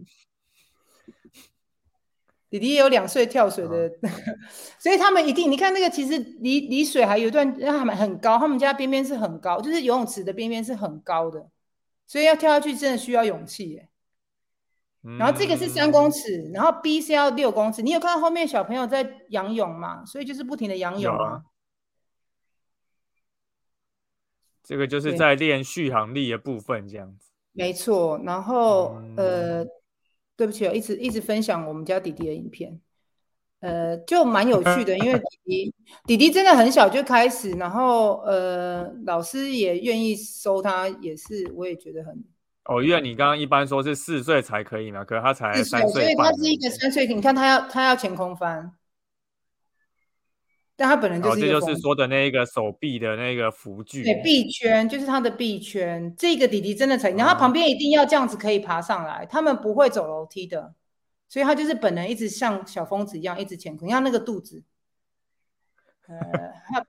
弟弟也有两岁跳水的，所以他们一定你看那个其实离离水还有一段，他们很高，他们家边边是很高，就是游泳池的边边是很高的，所以要跳下去真的需要勇气耶。然后这个是三公尺，然后 B 是要六公尺。你有看到后面小朋友在仰泳嘛？所以就是不停的仰泳啊。这个就是在练续航力的部分，这样子。没错，然后呃，对不起，一直一直分享我们家弟弟的影片，呃，就蛮有趣的，因为弟弟弟弟真的很小就开始，然后呃，老师也愿意收他，也是我也觉得很。哦，因为你刚刚一般说是四岁才可以嘛，可是他才三岁，所以他是一个三岁，你看他要他要前空翻。但他本人就是，这就是说的那一个手臂的那个扶具，对，臂圈就是他的臂圈。这个弟弟真的才，然后他旁边一定要这样子可以爬上来，他们不会走楼梯的，所以他就是本人一直像小疯子一样一直前空，像那个肚子。呃，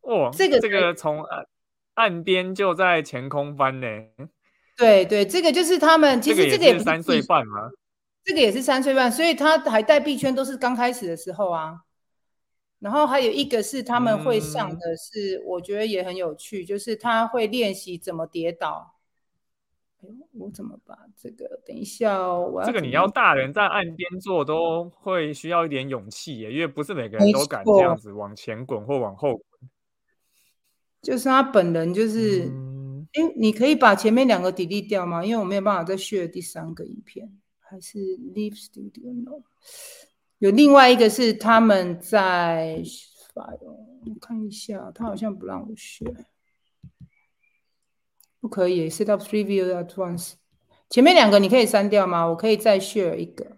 哦，这个这个从岸岸边就在前空翻呢。对对，这个就是他们，其实这个也是三岁半吗？这个也是三岁半，所以他还带臂圈都是刚开始的时候啊。然后还有一个是他们会上的是，我觉得也很有趣，就是他会练习怎么跌倒。哎呦，我怎么把这个？等一下哦，我这个你要大人在岸边做都会需要一点勇气耶，因为不是每个人都敢这样子往前滚或往后滚。就是他本人就是，哎，你可以把前面两个 delete 掉吗？因为我没有办法再 share 第三个影片，还是 leave studio no。有另外一个是他们在我看一下，他好像不让我选，不可以 set up three view at once。前面两个你可以删掉吗？我可以再 share 一个，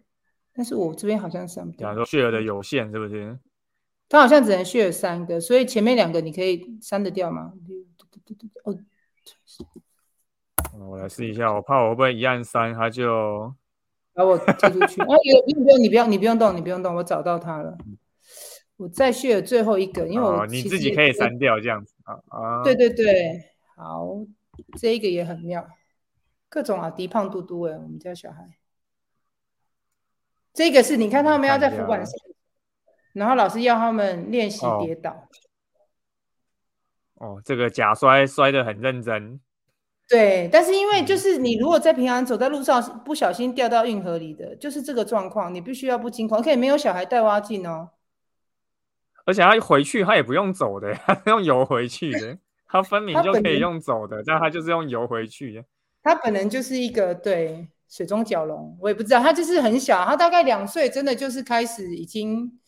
但是我这边好像删不掉。说 share 的有限是不是？他好像只能 share 三个，所以前面两个你可以删得掉吗？哦，我来试一下，我怕我会不会一按删它就。把我踢出去 哦，有不用，你不用，你不用动，你不用动，我找到他了。我再 share 最后一个，因为我你自己可以删掉这样子啊啊！对对对，好，这一个也很妙，各种啊，低胖嘟嘟哎，我们家小孩。这个是你看他们要在浮板上，然后老师要他们练习跌倒。哦，这个假摔摔得很认真。对，但是因为就是你如果在平常走在路上不小心掉到运河里的，就是这个状况，你必须要不惊恐，可以没有小孩带挖镜哦。而且他回去他也不用走的，他用游回去的，他分明就可以用走的，但他就是用游回去的。他本人就是一个对水中蛟龙，我也不知道，他就是很小，他大概两岁，真的就是开始已经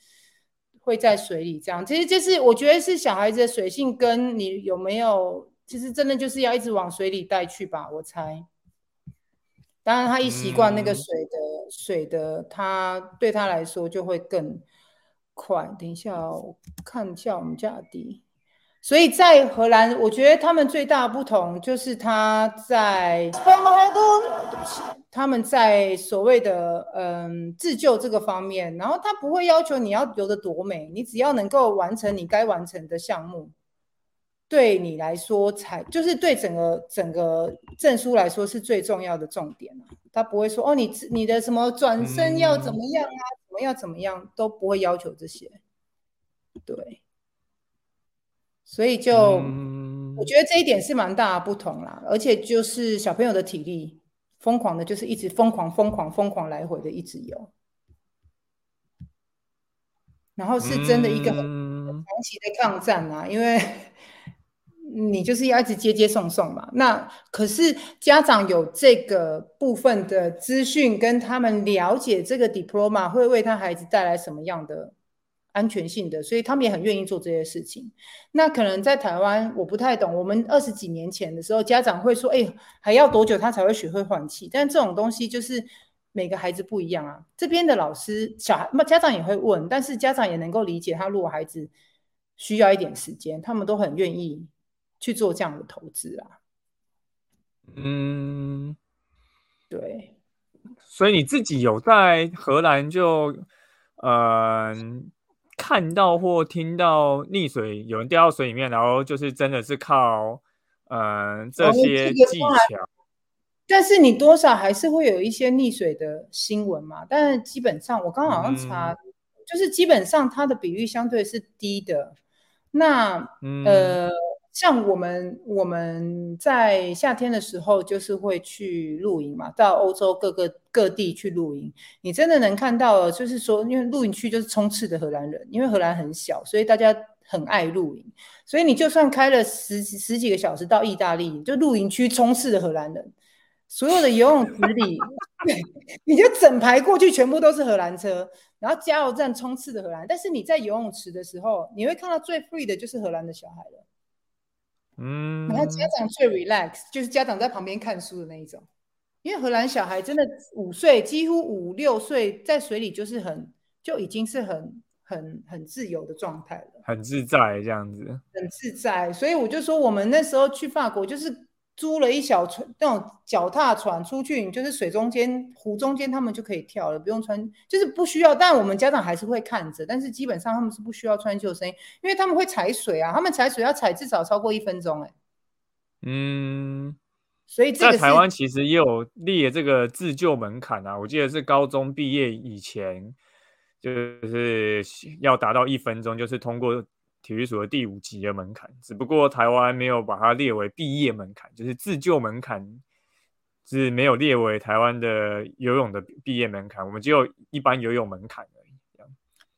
会在水里这样。其实就是我觉得是小孩子的水性跟你有没有。其实真的就是要一直往水里带去吧，我猜。当然，他一习惯那个水的水的，他对他来说就会更快。等一下，我看一下我们家的。所以在荷兰，我觉得他们最大的不同就是他在他们在所谓的嗯自救这个方面，然后他不会要求你要游的多美，你只要能够完成你该完成的项目。对你来说，才就是对整个整个证书来说是最重要的重点他不会说哦，你你的什么转身要怎么样啊，怎么样怎么样都不会要求这些。对，所以就我觉得这一点是蛮大的不同啦。而且就是小朋友的体力，疯狂的，就是一直疯狂疯狂疯狂来回的一直游，然后是真的一个很长期的抗战啊，因为。你就是要一直接接送送嘛？那可是家长有这个部分的资讯，跟他们了解这个 diploma 会为他孩子带来什么样的安全性的，所以他们也很愿意做这些事情。那可能在台湾我不太懂，我们二十几年前的时候，家长会说：“哎，还要多久他才会学会换气？”但这种东西就是每个孩子不一样啊。这边的老师、小孩、那家长也会问，但是家长也能够理解，他如果孩子需要一点时间，他们都很愿意。去做这样的投资啊，嗯，对，所以你自己有在荷兰就嗯看到或听到溺水有人掉到水里面，然后就是真的是靠嗯这些技巧，但是你多少还是会有一些溺水的新闻嘛，但是基本上我刚好像查，就是基本上它的比率相对是低的，那呃。像我们我们在夏天的时候，就是会去露营嘛，到欧洲各个各地去露营。你真的能看到，就是说，因为露营区就是充斥的荷兰人，因为荷兰很小，所以大家很爱露营。所以你就算开了十十几个小时到意大利，就露营区充斥的荷兰人，所有的游泳池里，你就整排过去，全部都是荷兰车，然后加油站充斥的荷兰。但是你在游泳池的时候，你会看到最 free 的就是荷兰的小孩了。嗯，然后家长最 relax，就是家长在旁边看书的那一种，因为荷兰小孩真的五岁，几乎五六岁，在水里就是很就已经是很很很自由的状态了，很自在这样子，很自在。所以我就说，我们那时候去法国就是。租了一小船，那种脚踏船出去，你就是水中间、湖中间，他们就可以跳了，不用穿，就是不需要。但我们家长还是会看着，但是基本上他们是不需要穿救生衣，因为他们会踩水啊，他们踩水要踩至少超过一分钟，哎，嗯，所以在台湾其实也有列这个自救门槛啊，我记得是高中毕业以前就是要达到一分钟，就是通过。体育署的第五级的门槛，只不过台湾没有把它列为毕业门槛，就是自救门槛是没有列为台湾的游泳的毕业门槛，我们只有一般游泳门槛而已。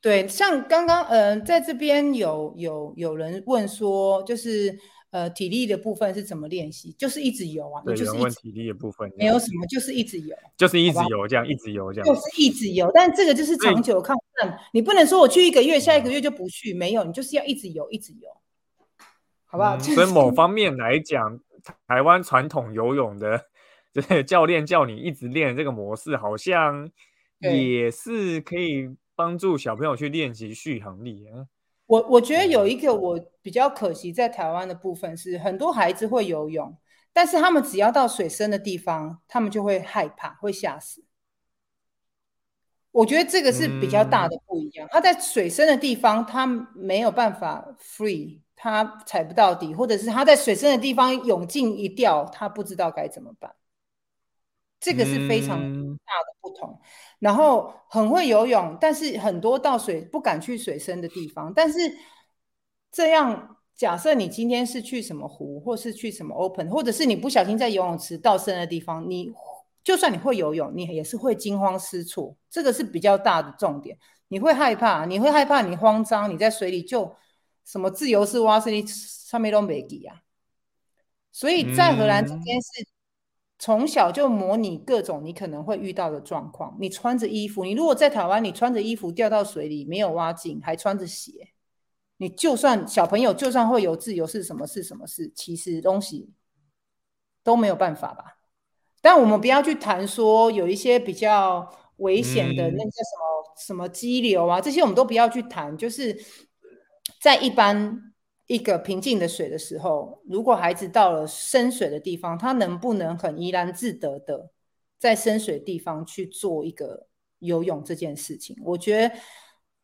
对，像刚刚嗯，在这边有有有人问说，就是。呃，体力的部分是怎么练习？就是一直游啊，就是问体力的部分，没有什么，就是一直游，就是一直游，这样一直游，这样就是一直游。但这个就是长久抗战，你不能说我去一个月，下一个月就不去，没有，你就是要一直游，一直游，好不好？所以某方面来讲，台湾传统游泳的这教练叫你一直练这个模式，好像也是可以帮助小朋友去练习续航力啊。我我觉得有一个我比较可惜在台湾的部分是，很多孩子会游泳，但是他们只要到水深的地方，他们就会害怕，会吓死。我觉得这个是比较大的不一样。他在水深的地方，他没有办法 free，他踩不到底，或者是他在水深的地方泳镜一掉，他不知道该怎么办。这个是非常大的不同，然后很会游泳，但是很多到水不敢去水深的地方，但是这样假设你今天是去什么湖，或是去什么 open，或者是你不小心在游泳池到深的地方，你就算你会游泳，你也是会惊慌失措，这个是比较大的重点。你会害怕，你会害怕，你慌张，你在水里就什么自由式蛙式，你上面都没底啊。所以在荷兰这边是从小就模拟各种你可能会遇到的状况。你穿着衣服，你如果在台湾，你穿着衣服掉到水里没有挖井，还穿着鞋。你就算小朋友，就算会有自由是什么是什么事，其实东西都没有办法吧。但我们不要去谈说有一些比较危险的那些什么什么激流啊，这些我们都不要去谈。就是在一般一个平静的水的时候，如果孩子到了深水的地方，他能不能很怡然自得的在深水地方去做一个游泳这件事情？我觉得。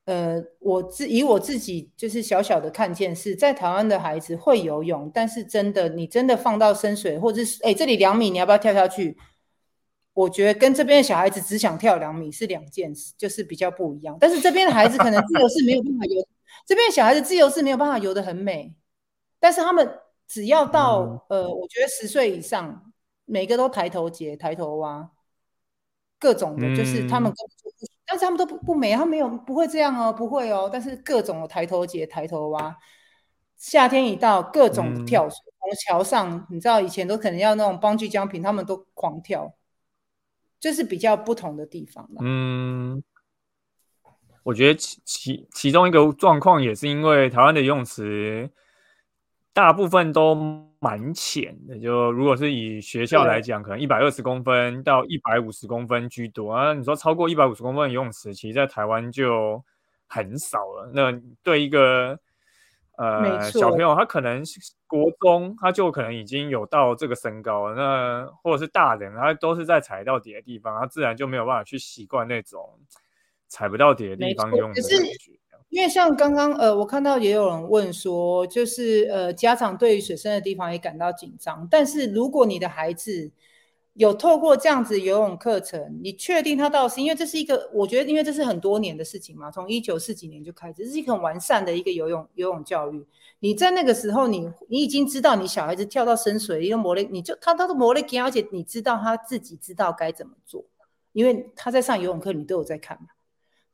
呃，我自以我自己就是小小的看见是在台湾的孩子会游泳，但是真的你真的放到深水，或者是哎这里两米，你要不要跳下去？我觉得跟这边的小孩子只想跳两米是两件事，就是比较不一样。但是这边的孩子可能自由是没有办法游，这边小孩子自由是没有办法游得很美，但是他们只要到呃，我觉得十岁以上，每个都抬头节、抬头蛙，各种的，就是他们。但是他们都不不美，他没有不会这样哦，不会哦。但是各种抬头节、抬头蛙，夏天一到，各种跳水，从桥上，你知道以前都可能要那种帮具江平，他们都狂跳，就是比较不同的地方嗯，我觉得其其其中一个状况也是因为台湾的游泳池大部分都。蛮浅的，就如果是以学校来讲，可能一百二十公分到一百五十公分居多啊。你说超过一百五十公分的游泳池，其实在台湾就很少了。那对一个呃小朋友，他可能国中他就可能已经有到这个身高了。那或者是大人，他都是在踩到底的地方，他自然就没有办法去习惯那种踩不到底的地方游泳的感觉。因为像刚刚呃，我看到也有人问说，就是呃，家长对于水深的地方也感到紧张。但是如果你的孩子有透过这样子游泳课程，你确定他到是因为这是一个，我觉得因为这是很多年的事情嘛，从一九四几年就开始，这是一个很完善的一个游泳游泳教育。你在那个时候，你你已经知道你小孩子跳到深水，你都磨了，你就他都是磨了筋，而且你知道他自己知道该怎么做，因为他在上游泳课，你都有在看嘛，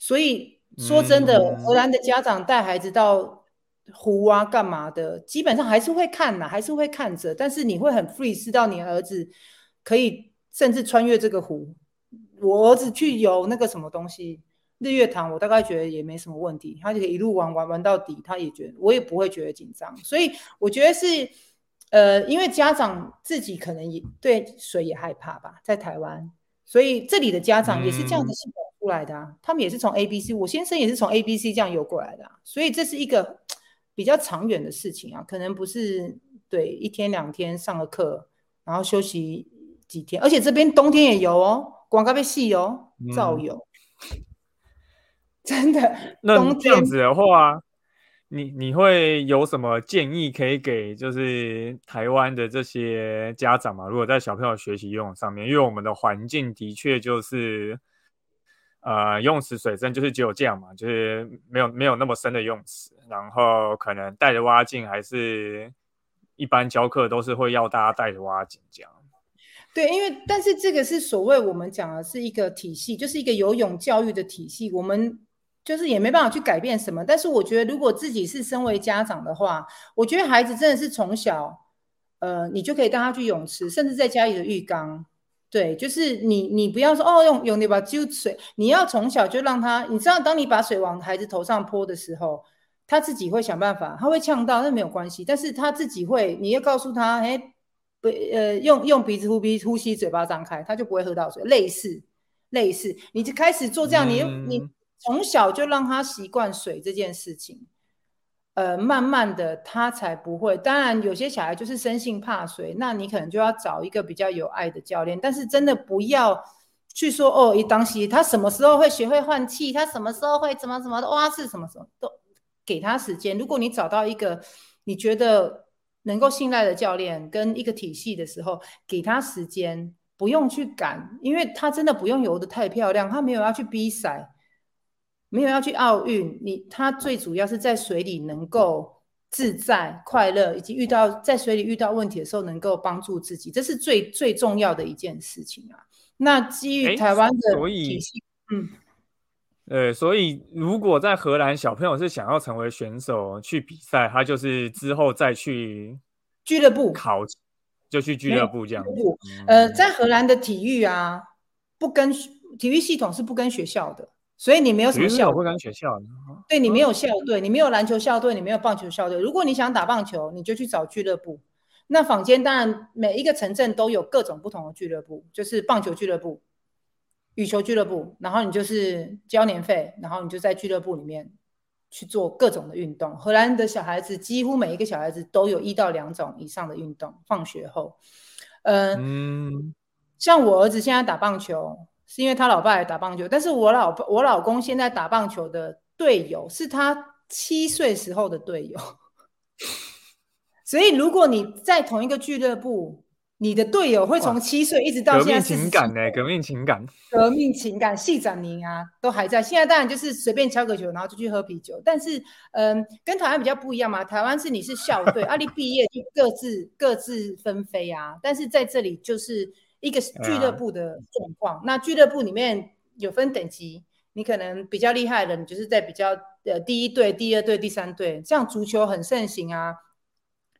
所以。说真的，荷兰的家长带孩子到湖啊，干嘛的？基本上还是会看呐，还是会看着。但是你会很 free，知道你儿子可以甚至穿越这个湖。我儿子去游那个什么东西日月潭，我大概觉得也没什么问题，他就可以一路玩玩玩到底，他也觉得我也不会觉得紧张。所以我觉得是，呃，因为家长自己可能也对水也害怕吧，在台湾，所以这里的家长也是这样的。出来的啊，他们也是从 A B C，我先生也是从 A B C 这样游过来的，啊所以这是一个 比较长远的事情啊，可能不是对一天两天上个课，然后休息几天，而且这边冬天也游哦，广告被戏哦，造游，真的。那这样子的话，你你会有什么建议可以给就是台湾的这些家长嘛？如果在小朋友学习游泳上面，因为我们的环境的确就是。呃，游泳池水深就是只有这样嘛，就是没有没有那么深的游泳池，然后可能带着蛙镜，还是一般教课都是会要大家带着蛙镜这样。对，因为但是这个是所谓我们讲的是一个体系，就是一个游泳教育的体系，我们就是也没办法去改变什么。但是我觉得，如果自己是身为家长的话，我觉得孩子真的是从小，呃，你就可以带他去泳池，甚至在家里的浴缸。对，就是你，你不要说哦，用用那把揪水，你要从小就让他，你知道，当你把水往孩子头上泼的时候，他自己会想办法，他会呛到，那没有关系，但是他自己会，你要告诉他，哎，不，呃，用用鼻子呼鼻呼吸，嘴巴张开，他就不会喝到水，类似，类似，你就开始做这样，你你从小就让他习惯水这件事情。呃，慢慢的他才不会。当然，有些小孩就是生性怕水，那你可能就要找一个比较有爱的教练。但是真的不要去说哦，一当西他什么时候会学会换气，他什么时候会怎么怎么的哇，是什么什么都给他时间。如果你找到一个你觉得能够信赖的教练跟一个体系的时候，给他时间，不用去赶，因为他真的不用游得太漂亮，他没有要去比赛。没有要去奥运，你他最主要是在水里能够自在、快乐，以及遇到在水里遇到问题的时候，能够帮助自己，这是最最重要的一件事情啊。那基于台湾的体系，嗯，呃，所以如果在荷兰小朋友是想要成为选手去比赛，他就是之后再去俱乐部考，就去俱乐部这样。呃，在荷兰的体育啊，不跟体育系统是不跟学校的。所以你没有什么校，会跟学校。对你没有校队，你没有篮球校队，你没有棒球校队。如果你想打棒球，你就去找俱乐部。那坊间当然每一个城镇都有各种不同的俱乐部，就是棒球俱乐部、羽球俱乐部。然后你就是交年费，然后你就在俱乐部里面去做各种的运动。荷兰的小孩子几乎每一个小孩子都有一到两种以上的运动。放学后，嗯，像我儿子现在打棒球。是因为他老爸也打棒球，但是我老我老公现在打棒球的队友是他七岁时候的队友，所以如果你在同一个俱乐部，你的队友会从七岁一直到现在。革命情感呢？革命情感，革命情感，细长宁啊，都还在。现在当然就是随便敲个球，然后就去喝啤酒。但是，嗯，跟台湾比较不一样嘛。台湾是你是校队，阿里毕业就各自各自纷飞啊。但是在这里就是。一个俱乐部的状况，那俱乐部里面有分等级，你可能比较厉害的，你就是在比较呃第一队、第二队、第三队。像足球很盛行啊，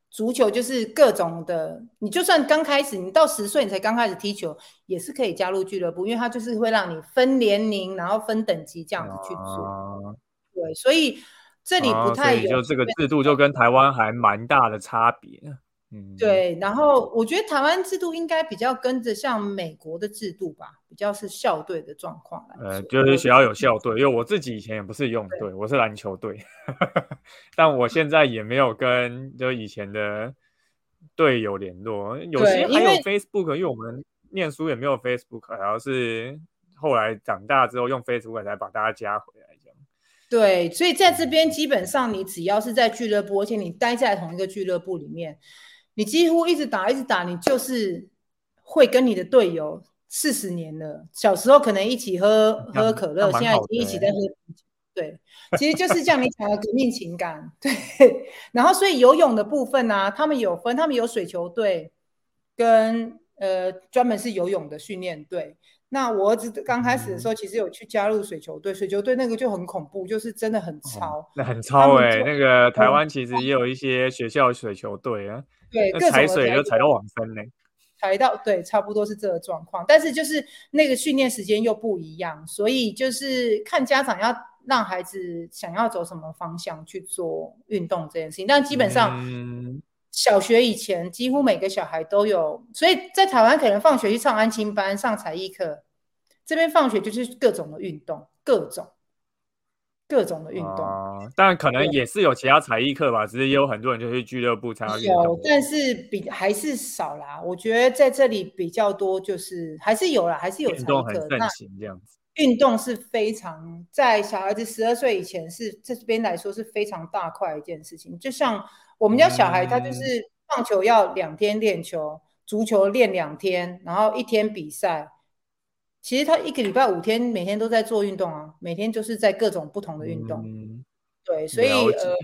足球就是各种的，你就算刚开始，你到十岁你才刚开始踢球，也是可以加入俱乐部，因为它就是会让你分年龄，然后分等级这样子去做。对，所以这里不太有，就这个制度就跟台湾还蛮大的差别。对，然后我觉得台湾制度应该比较跟着像美国的制度吧，比较是校队的状况来。呃，就是学校有校队，因为我自己以前也不是游泳队，我是篮球队，但我现在也没有跟就以前的队友联络。有些还有 Facebook，因为我们念书也没有 Facebook，然后是后来长大之后用 Facebook 才把大家加回来。对，所以在这边基本上你只要是在俱乐部，而且你待在同一个俱乐部里面。你几乎一直打一直打，你就是会跟你的队友四十年了。小时候可能一起喝喝可乐，现在已经一起在喝。对，其实就是这样，你讲的革命情感。对，然后所以游泳的部分呢，他们有分，他们有水球队跟呃专门是游泳的训练队。那我儿子刚开始的时候，其实有去加入水球队，水球队那个就很恐怖，就是真的很超。那很超哎，那个台湾其实也有一些学校水球队啊。对，踩水就踩到往生呢，踩到对，差不多是这个状况。但是就是那个训练时间又不一样，所以就是看家长要让孩子想要走什么方向去做运动这件事情。但基本上，小学以前几乎每个小孩都有，所以在台湾可能放学去上安亲班、上才艺课，这边放学就是各种的运动，各种。各种的运动，但可能也是有其他才艺课吧，只是也有很多人就去俱乐部参加运动。有，但是比还是少啦。我觉得在这里比较多，就是还是有啦，还是有运动很盛行这样子。运动是非常在小孩子十二岁以前是这边来说是非常大块一件事情。就像我们家小孩，他就是棒球要两天练球，足球练两天，然后一天比赛。其实他一个礼拜五天，每天都在做运动啊，每天就是在各种不同的运动。对，所以呃，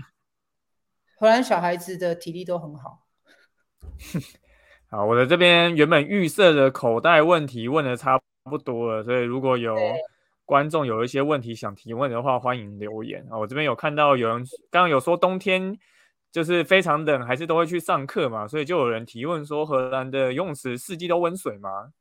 荷兰小孩子的体力都很好。好，我的这边原本预设的口袋问题问的差不多了，所以如果有观众有一些问题想提问的话，欢迎留言啊。我这边有看到有人刚刚有说冬天就是非常冷，还是都会去上课嘛，所以就有人提问说荷兰的游泳池四季都温水吗？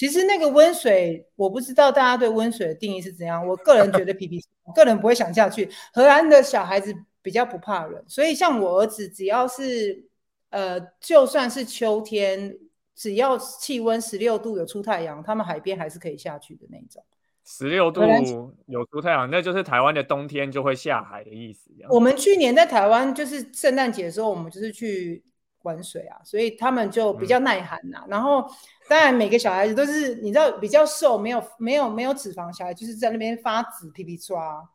其实那个温水，我不知道大家对温水的定义是怎样。我个人觉得皮皮，我个人不会想下去。荷兰的小孩子比较不怕冷，所以像我儿子，只要是呃，就算是秋天，只要气温十六度有出太阳，他们海边还是可以下去的那种。十六度有出太阳，那就是台湾的冬天就会下海的意思。我们去年在台湾就是圣诞节的时候，我们就是去。玩水啊，所以他们就比较耐寒呐。然后，当然每个小孩子都是你知道比较瘦，没有没有没有脂肪小孩，就是在那边发紫皮皮抓，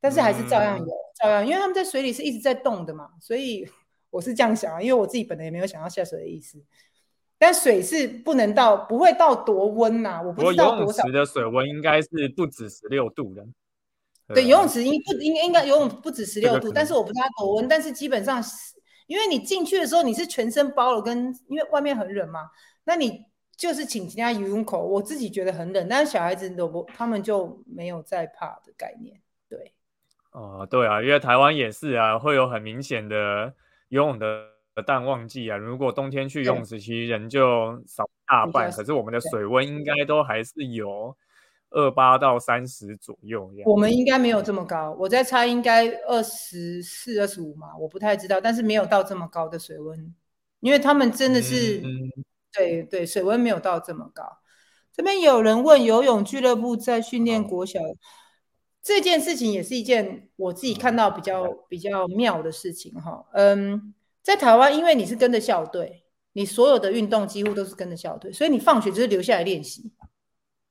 但是还是照样有，照样，因为他们在水里是一直在动的嘛。所以我是这样想啊，因为我自己本来也没有想要下水的意思。但水是不能到，不会到多温呐。我不知道多少的水温应该是不止十六度的。对，游泳啊池应不应应该游泳不止十六度，但是我不知道它多温，但是基本上是因为你进去的时候你是全身包了，跟因为外面很冷嘛，那你就是请人家游泳口，我自己觉得很冷，但是小孩子都不，他们就没有在怕的概念。对，哦，对啊，因为台湾也是啊，会有很明显的游泳的淡旺季啊。如果冬天去游泳池，其实人就少大半，可是我们的水温应该都还是有二八到三十左右样。我们应该没有这么高，我在猜应该二十四、二十五嘛，我不太知道，但是没有到这么高的水温，因为他们真的是，嗯对对，水温没有到这么高。这边有人问游泳俱乐部在训练国小这件事情，也是一件我自己看到比较比较妙的事情哈。嗯，在台湾，因为你是跟着校队，你所有的运动几乎都是跟着校队，所以你放学就是留下来练习，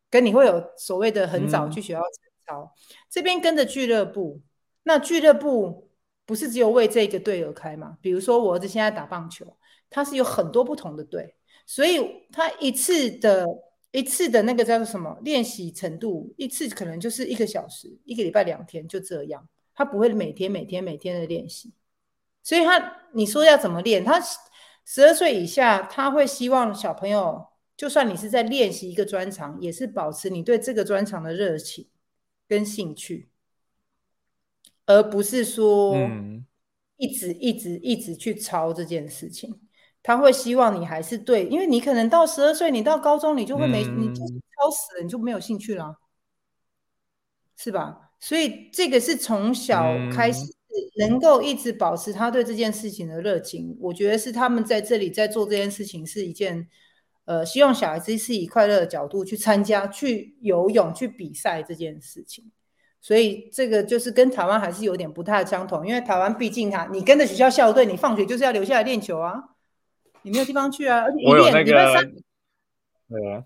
跟你会有所谓的很早嗯去学校晨操。这边跟着俱乐部，那俱乐部不是只有为这个队而开嘛？比如说我儿子现在打棒球，他是有很多不同的队，所以他一次的一次的那个叫做什么练习程度，一次可能就是一个小时，一个礼拜两天就这样，他不会每天每天每天的练习。所以他你说要怎么练？他十二岁以下，他会希望小朋友，就算你是在练习一个专长，也是保持你对这个专长的热情跟兴趣，而不是说嗯一直一直一直去抄这件事情。他会希望你还是对，因为你可能到十二岁，你到高中你就会没，你就嗯抄死了，你就没有兴趣了，是吧？所以这个是从小开始嗯能够一直保持他对这件事情的热情，我觉得是他们在这里在做这件事情是一件，呃，希望小孩子是以快乐的角度去参加、去游泳、去比赛这件事情。所以这个就是跟台湾还是有点不太相同，因为台湾毕竟哈，你跟着学校校队，你放学就是要留下来练球啊，你没有地方去啊，而且一我有那练礼拜三个对啊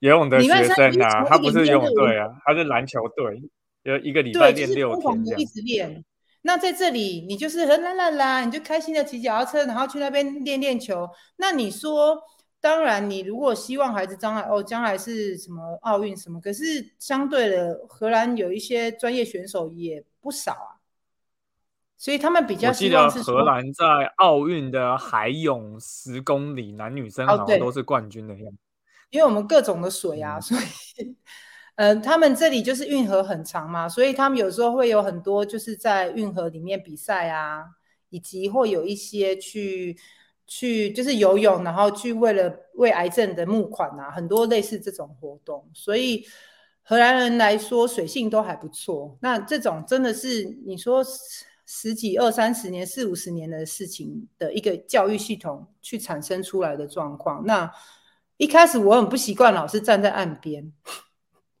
游泳的学生啊，他不是游泳队啊，他是篮球队，就一个礼拜练六天这样。直练。那在这里，你就是很啦啦啦，你就开心的骑脚踏车，然后去那边练练球。那你说，当然，你如果希望孩子将来哦，将来是什么奥运什么，可是相对的，荷兰有一些专业选手也不少啊，所以他们比较我记得希望是说荷兰在奥运的海泳十公里男女生好像都是冠军的样子。因为我们各种的水啊，嗯所以，呃，他们这里就是运河很长嘛，所以他们有时候会有很多就是在运河里面比赛啊，以及会有一些去去就是游泳，然后去为了为癌症的募款啊，很多类似这种活动，所以荷兰人来说水性都还不错。那这种真的是你说十十几二三十年、四五十年的事情的一个教育系统去产生出来的状况，那。一开始我很不习惯，老是站在岸边，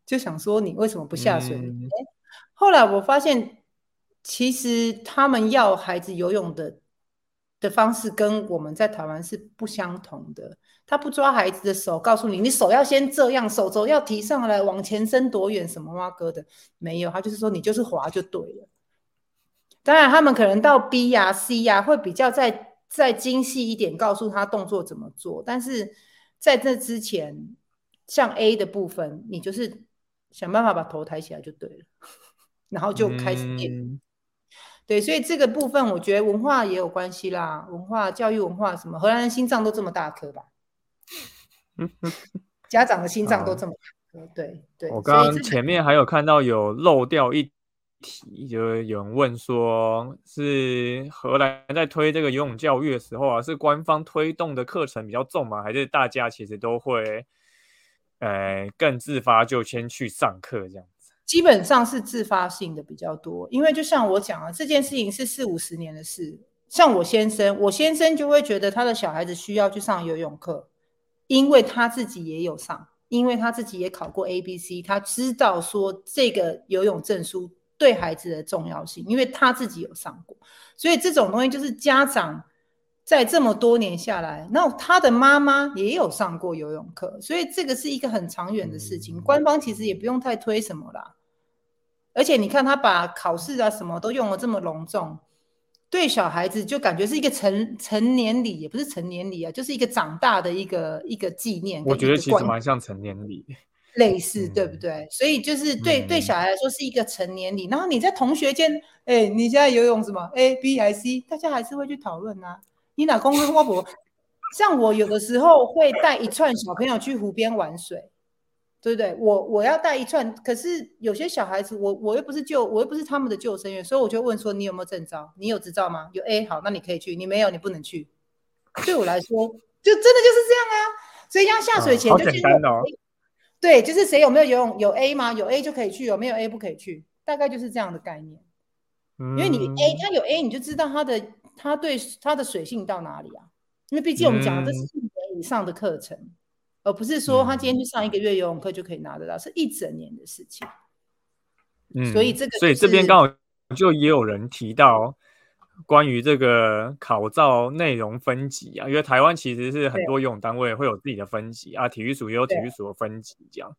就想说你为什么不下水？嗯后来我发现，其实他们要孩子游泳的的方式跟我们在台湾是不相同的。他不抓孩子的手，告诉你你手要先这样，手肘要提上来，往前伸多远，什么哇哥的没有，他就是说你就是滑就对了。当然，他们可能到 B 呀、C 呀、会比较再再精细一点，告诉他动作怎么做，但是。在这之前，像 A 的部分，你就是想办法把头抬起来就对了，然后就开始练。对，所以这个部分我觉得文化也有关系啦，文化、教育文化什么，荷兰人心脏都这么大颗吧？家长的心脏都这么大颗，对对。我刚刚前面还有看到有漏掉一题，就是有人问说，是荷兰在推这个游泳教育的时候啊，是官方推动的课程比较重吗？还是大家其实都会，呃，更自发就先去上课这样子？基本上是自发性的比较多，因为就像我讲啊，这件事情是四五十年的事。像我先生，我先生就会觉得他的小孩子需要去上游泳课，因为他自己也有上，因为他自己也考过 A、B、C，他知道说这个游泳证书对孩子的重要性，因为他自己有上过，所以这种东西就是家长在这么多年下来，那他的妈妈也有上过游泳课，所以这个是一个很长远的事情。嗯官方其实也不用太推什么啦，而且你看他把考试啊什么都用的这么隆重，对小孩子就感觉是一个成成年礼，也不是成年礼啊，就是一个长大的一个一个纪念。我觉得其实蛮像成年礼。类似，对不对？所以就是对对小孩来说是一个成年礼。然后你在同学间，哎，你现在游泳什么？A B I C，大家还是会去讨论啊。你老公跟花婆，像我有的时候会带一串小朋友去湖边玩水。对不对？我我要带一串，可是有些小孩子，我我又不是救，我又不是他们的救生员，所以我就问说：你有没有证照？你有执照吗？有 A 好，那你可以去。你没有，你不能去。对我来说，就真的就是这样啊。所以要下水前就简单哦。对，就是谁有没有游泳有 A 吗？有 A 就可以去，有没有 A 不可以去？大概就是这样的概念。因为你 A 他有 A，你就知道他的他对他的水性到哪里啊？因为毕竟我们讲的这是一年以上的课程。而不是说他今天去上一个月游泳课就可以拿得到，是一整年的事情。嗯，所以这个，所以这边刚好就也有人提到关于这个考照内容分级啊，因为台湾其实是很多游泳单位会有自己的分级啊，体育署也有体育署的分级这样。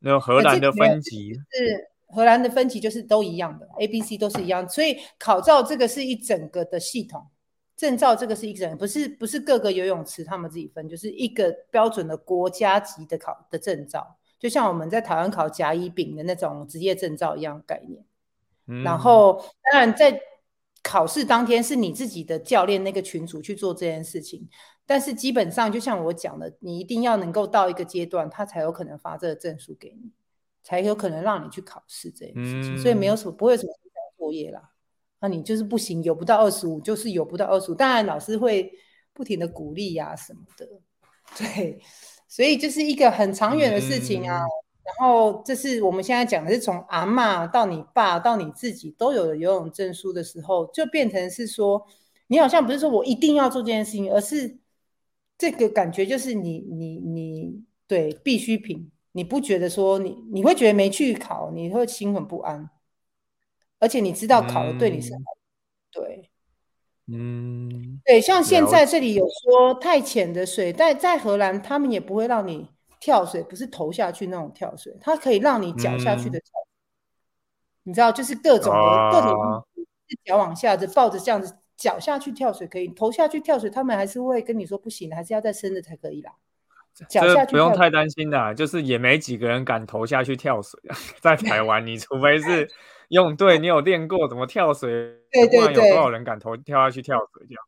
那荷兰的分级是荷兰的分级就是都一样的，A、B、C 都是一样，所以考照这个是一整个的系统。证照这个是一整，不是不是各个游泳池他们自己分，就是一个标准的国家级的考的证照，就像我们在台湾考甲乙丙的那种职业证照一样概念。然后当然在考试当天是你自己的教练那个群组去做这件事情，但是基本上就像我讲的，你一定要能够到一个阶段，他才有可能发这个证书给你，才有可能让你去考试这件事情。所以没有什么不会有什么作业啦。那你就是不行，有不到二十五，就是有不到二十五。当然，老师会不停的鼓励呀什么的，对，所以就是一个很长远的事情啊。然后，这是我们现在讲的是从阿妈到你爸到你自己都有了游泳证书的时候，就变成是说，你好像不是说我一定要做这件事情，而是这个感觉就是你你你对必需品，你不觉得说你你会觉得没去考，你会心很不安。而且你知道考了对你是好，对，嗯，对，像现在这里有说太浅的水，但在荷兰他们也不会让你跳水，不是投下去那种跳水，它可以让你脚下去的跳，你知道，就是各种的各种脚往下着抱着这样子脚下去跳水可以，投下去跳水他们还是会跟你说不行，还是要再深的才可以啦。脚下去不用太担心的，就是也没几个人敢投下去跳水啊，在台湾，你除非是。用对，你有练过怎么跳水？对对对，有多少人敢投跳下去跳水？这样，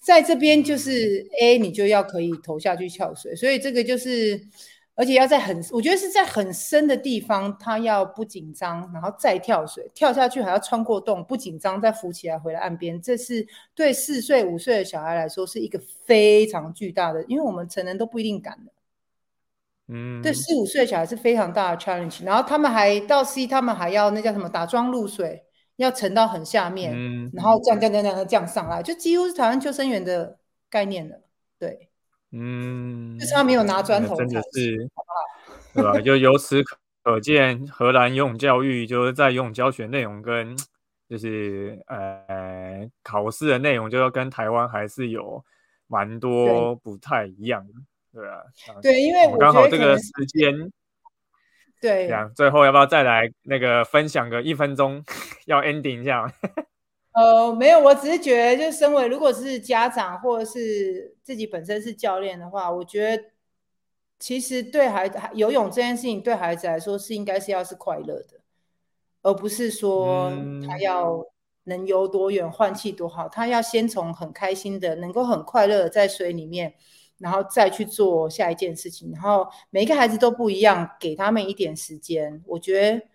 在这边就是 A，你就要可以投下去跳水，所以这个就是，而且要在很，我觉得是在很深的地方，他要不紧张，然后再跳水，跳下去还要穿过洞，不紧张再浮起来回来岸边，这是对四岁五岁的小孩来说是一个非常巨大的，因为我们成人都不一定敢的。嗯，对，四五岁的小孩是非常大的 challenge，然后他们还到 C，他们还要那叫什么打桩入水，要沉到很下面，然后这样这样这样这样上来，就几乎是台湾救生员的概念了。对，嗯，就是他没有拿砖头，真的是？对吧？就由此可见，荷兰游泳教育就是在游泳教学内容跟就是呃考试的内容，就要跟台湾还是有蛮多不太一样的。对啊，对，因为我刚好这个时间，对，这样最后要不要再来那个分享个一分钟，要 ending 一下？呃，没有，我只是觉得，就身为如果是家长或者是自己本身是教练的话，我觉得其实对孩子游泳这件事情对孩子来说是应该是要是快乐的，而不是说他要能游多远换气多好，他要先从很开心的，能够很快乐的在水里面。然后再去做下一件事情，然后每一个孩子都不一样，给他们一点时间，我觉得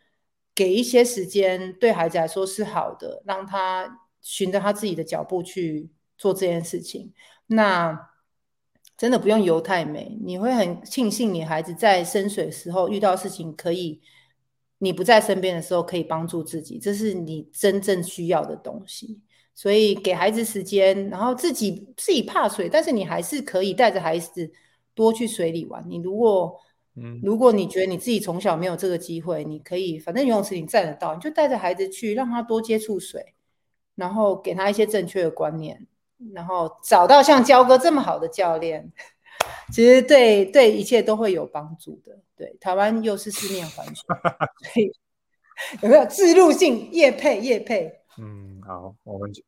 给一些时间对孩子来说是好的，让他循着他自己的脚步去做这件事情。那真的不用游太美，你会很庆幸你孩子在深水时候遇到事情，可以你不在身边的时候可以帮助自己，这是你真正需要的东西。所以给孩子时间，然后自己自己怕水，但是你还是可以带着孩子多去水里玩。你如果，嗯，如果你觉得你自己从小没有这个机会，你可以，反正游泳池你站得到，你就带着孩子去，让他多接触水，然后给他一些正确的观念，然后找到像焦哥这么好的教练，其实对对一切都会有帮助的。对，台湾又是四面环水，所以 有没有自入性叶配叶配？嗯，好，我们就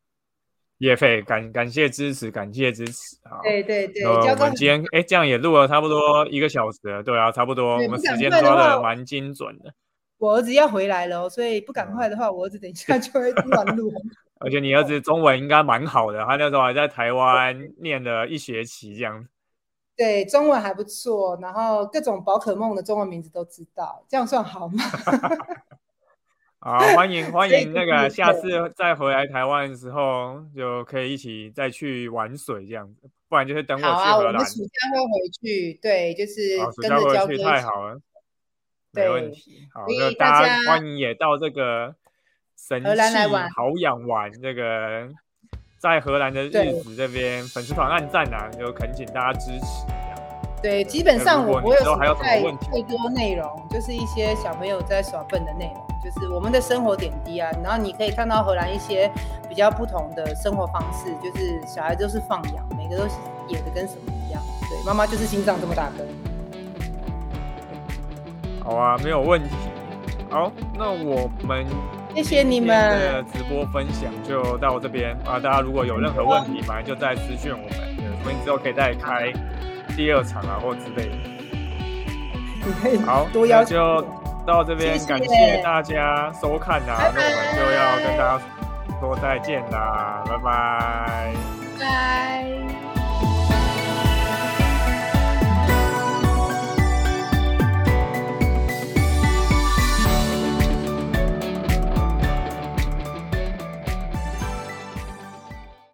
叶费感感谢支持，感谢支持啊！对对对，我们今天哎，这样也录了差不多一个小时了，对啊，差不多，我们时间抓的蛮精准的。我儿子要回来了，所以不赶快的话，我儿子等一下就会突然录。而且你儿子中文应该蛮好的，他那时候还在台湾念了一学期这样。对，中文还不错，然后各种宝可梦的中文名字都知道，这样算好吗？好，欢迎欢迎，那个下次再回来台湾的时候，就可以一起再去玩水这样子，不然就是等我去荷兰。我们暑假会回去，对，就是跟着交去，太好了，没问题。好，那大家欢迎也到这个神气好养玩这个在荷兰的日子这边粉丝团按赞啊，就恳请大家支持。对，基本上我不会太太多内容，就是一些小朋友在耍笨的内容。就是我们的生活点滴啊，然后你可以看到荷兰一些比较不同的生活方式，就是小孩都是放养，每个都是野的跟什么一样。对，妈妈就是心脏这么大根。好啊，没有问题。好，那我们谢谢你们的直播分享就到这边啊。大家如果有任何问题，反正就在私讯我们，我们之后可以再开第二场啊或之类的。好，多要求。到这边，感谢大家收看啊，那我们就要跟大家说再见啦，拜拜。拜。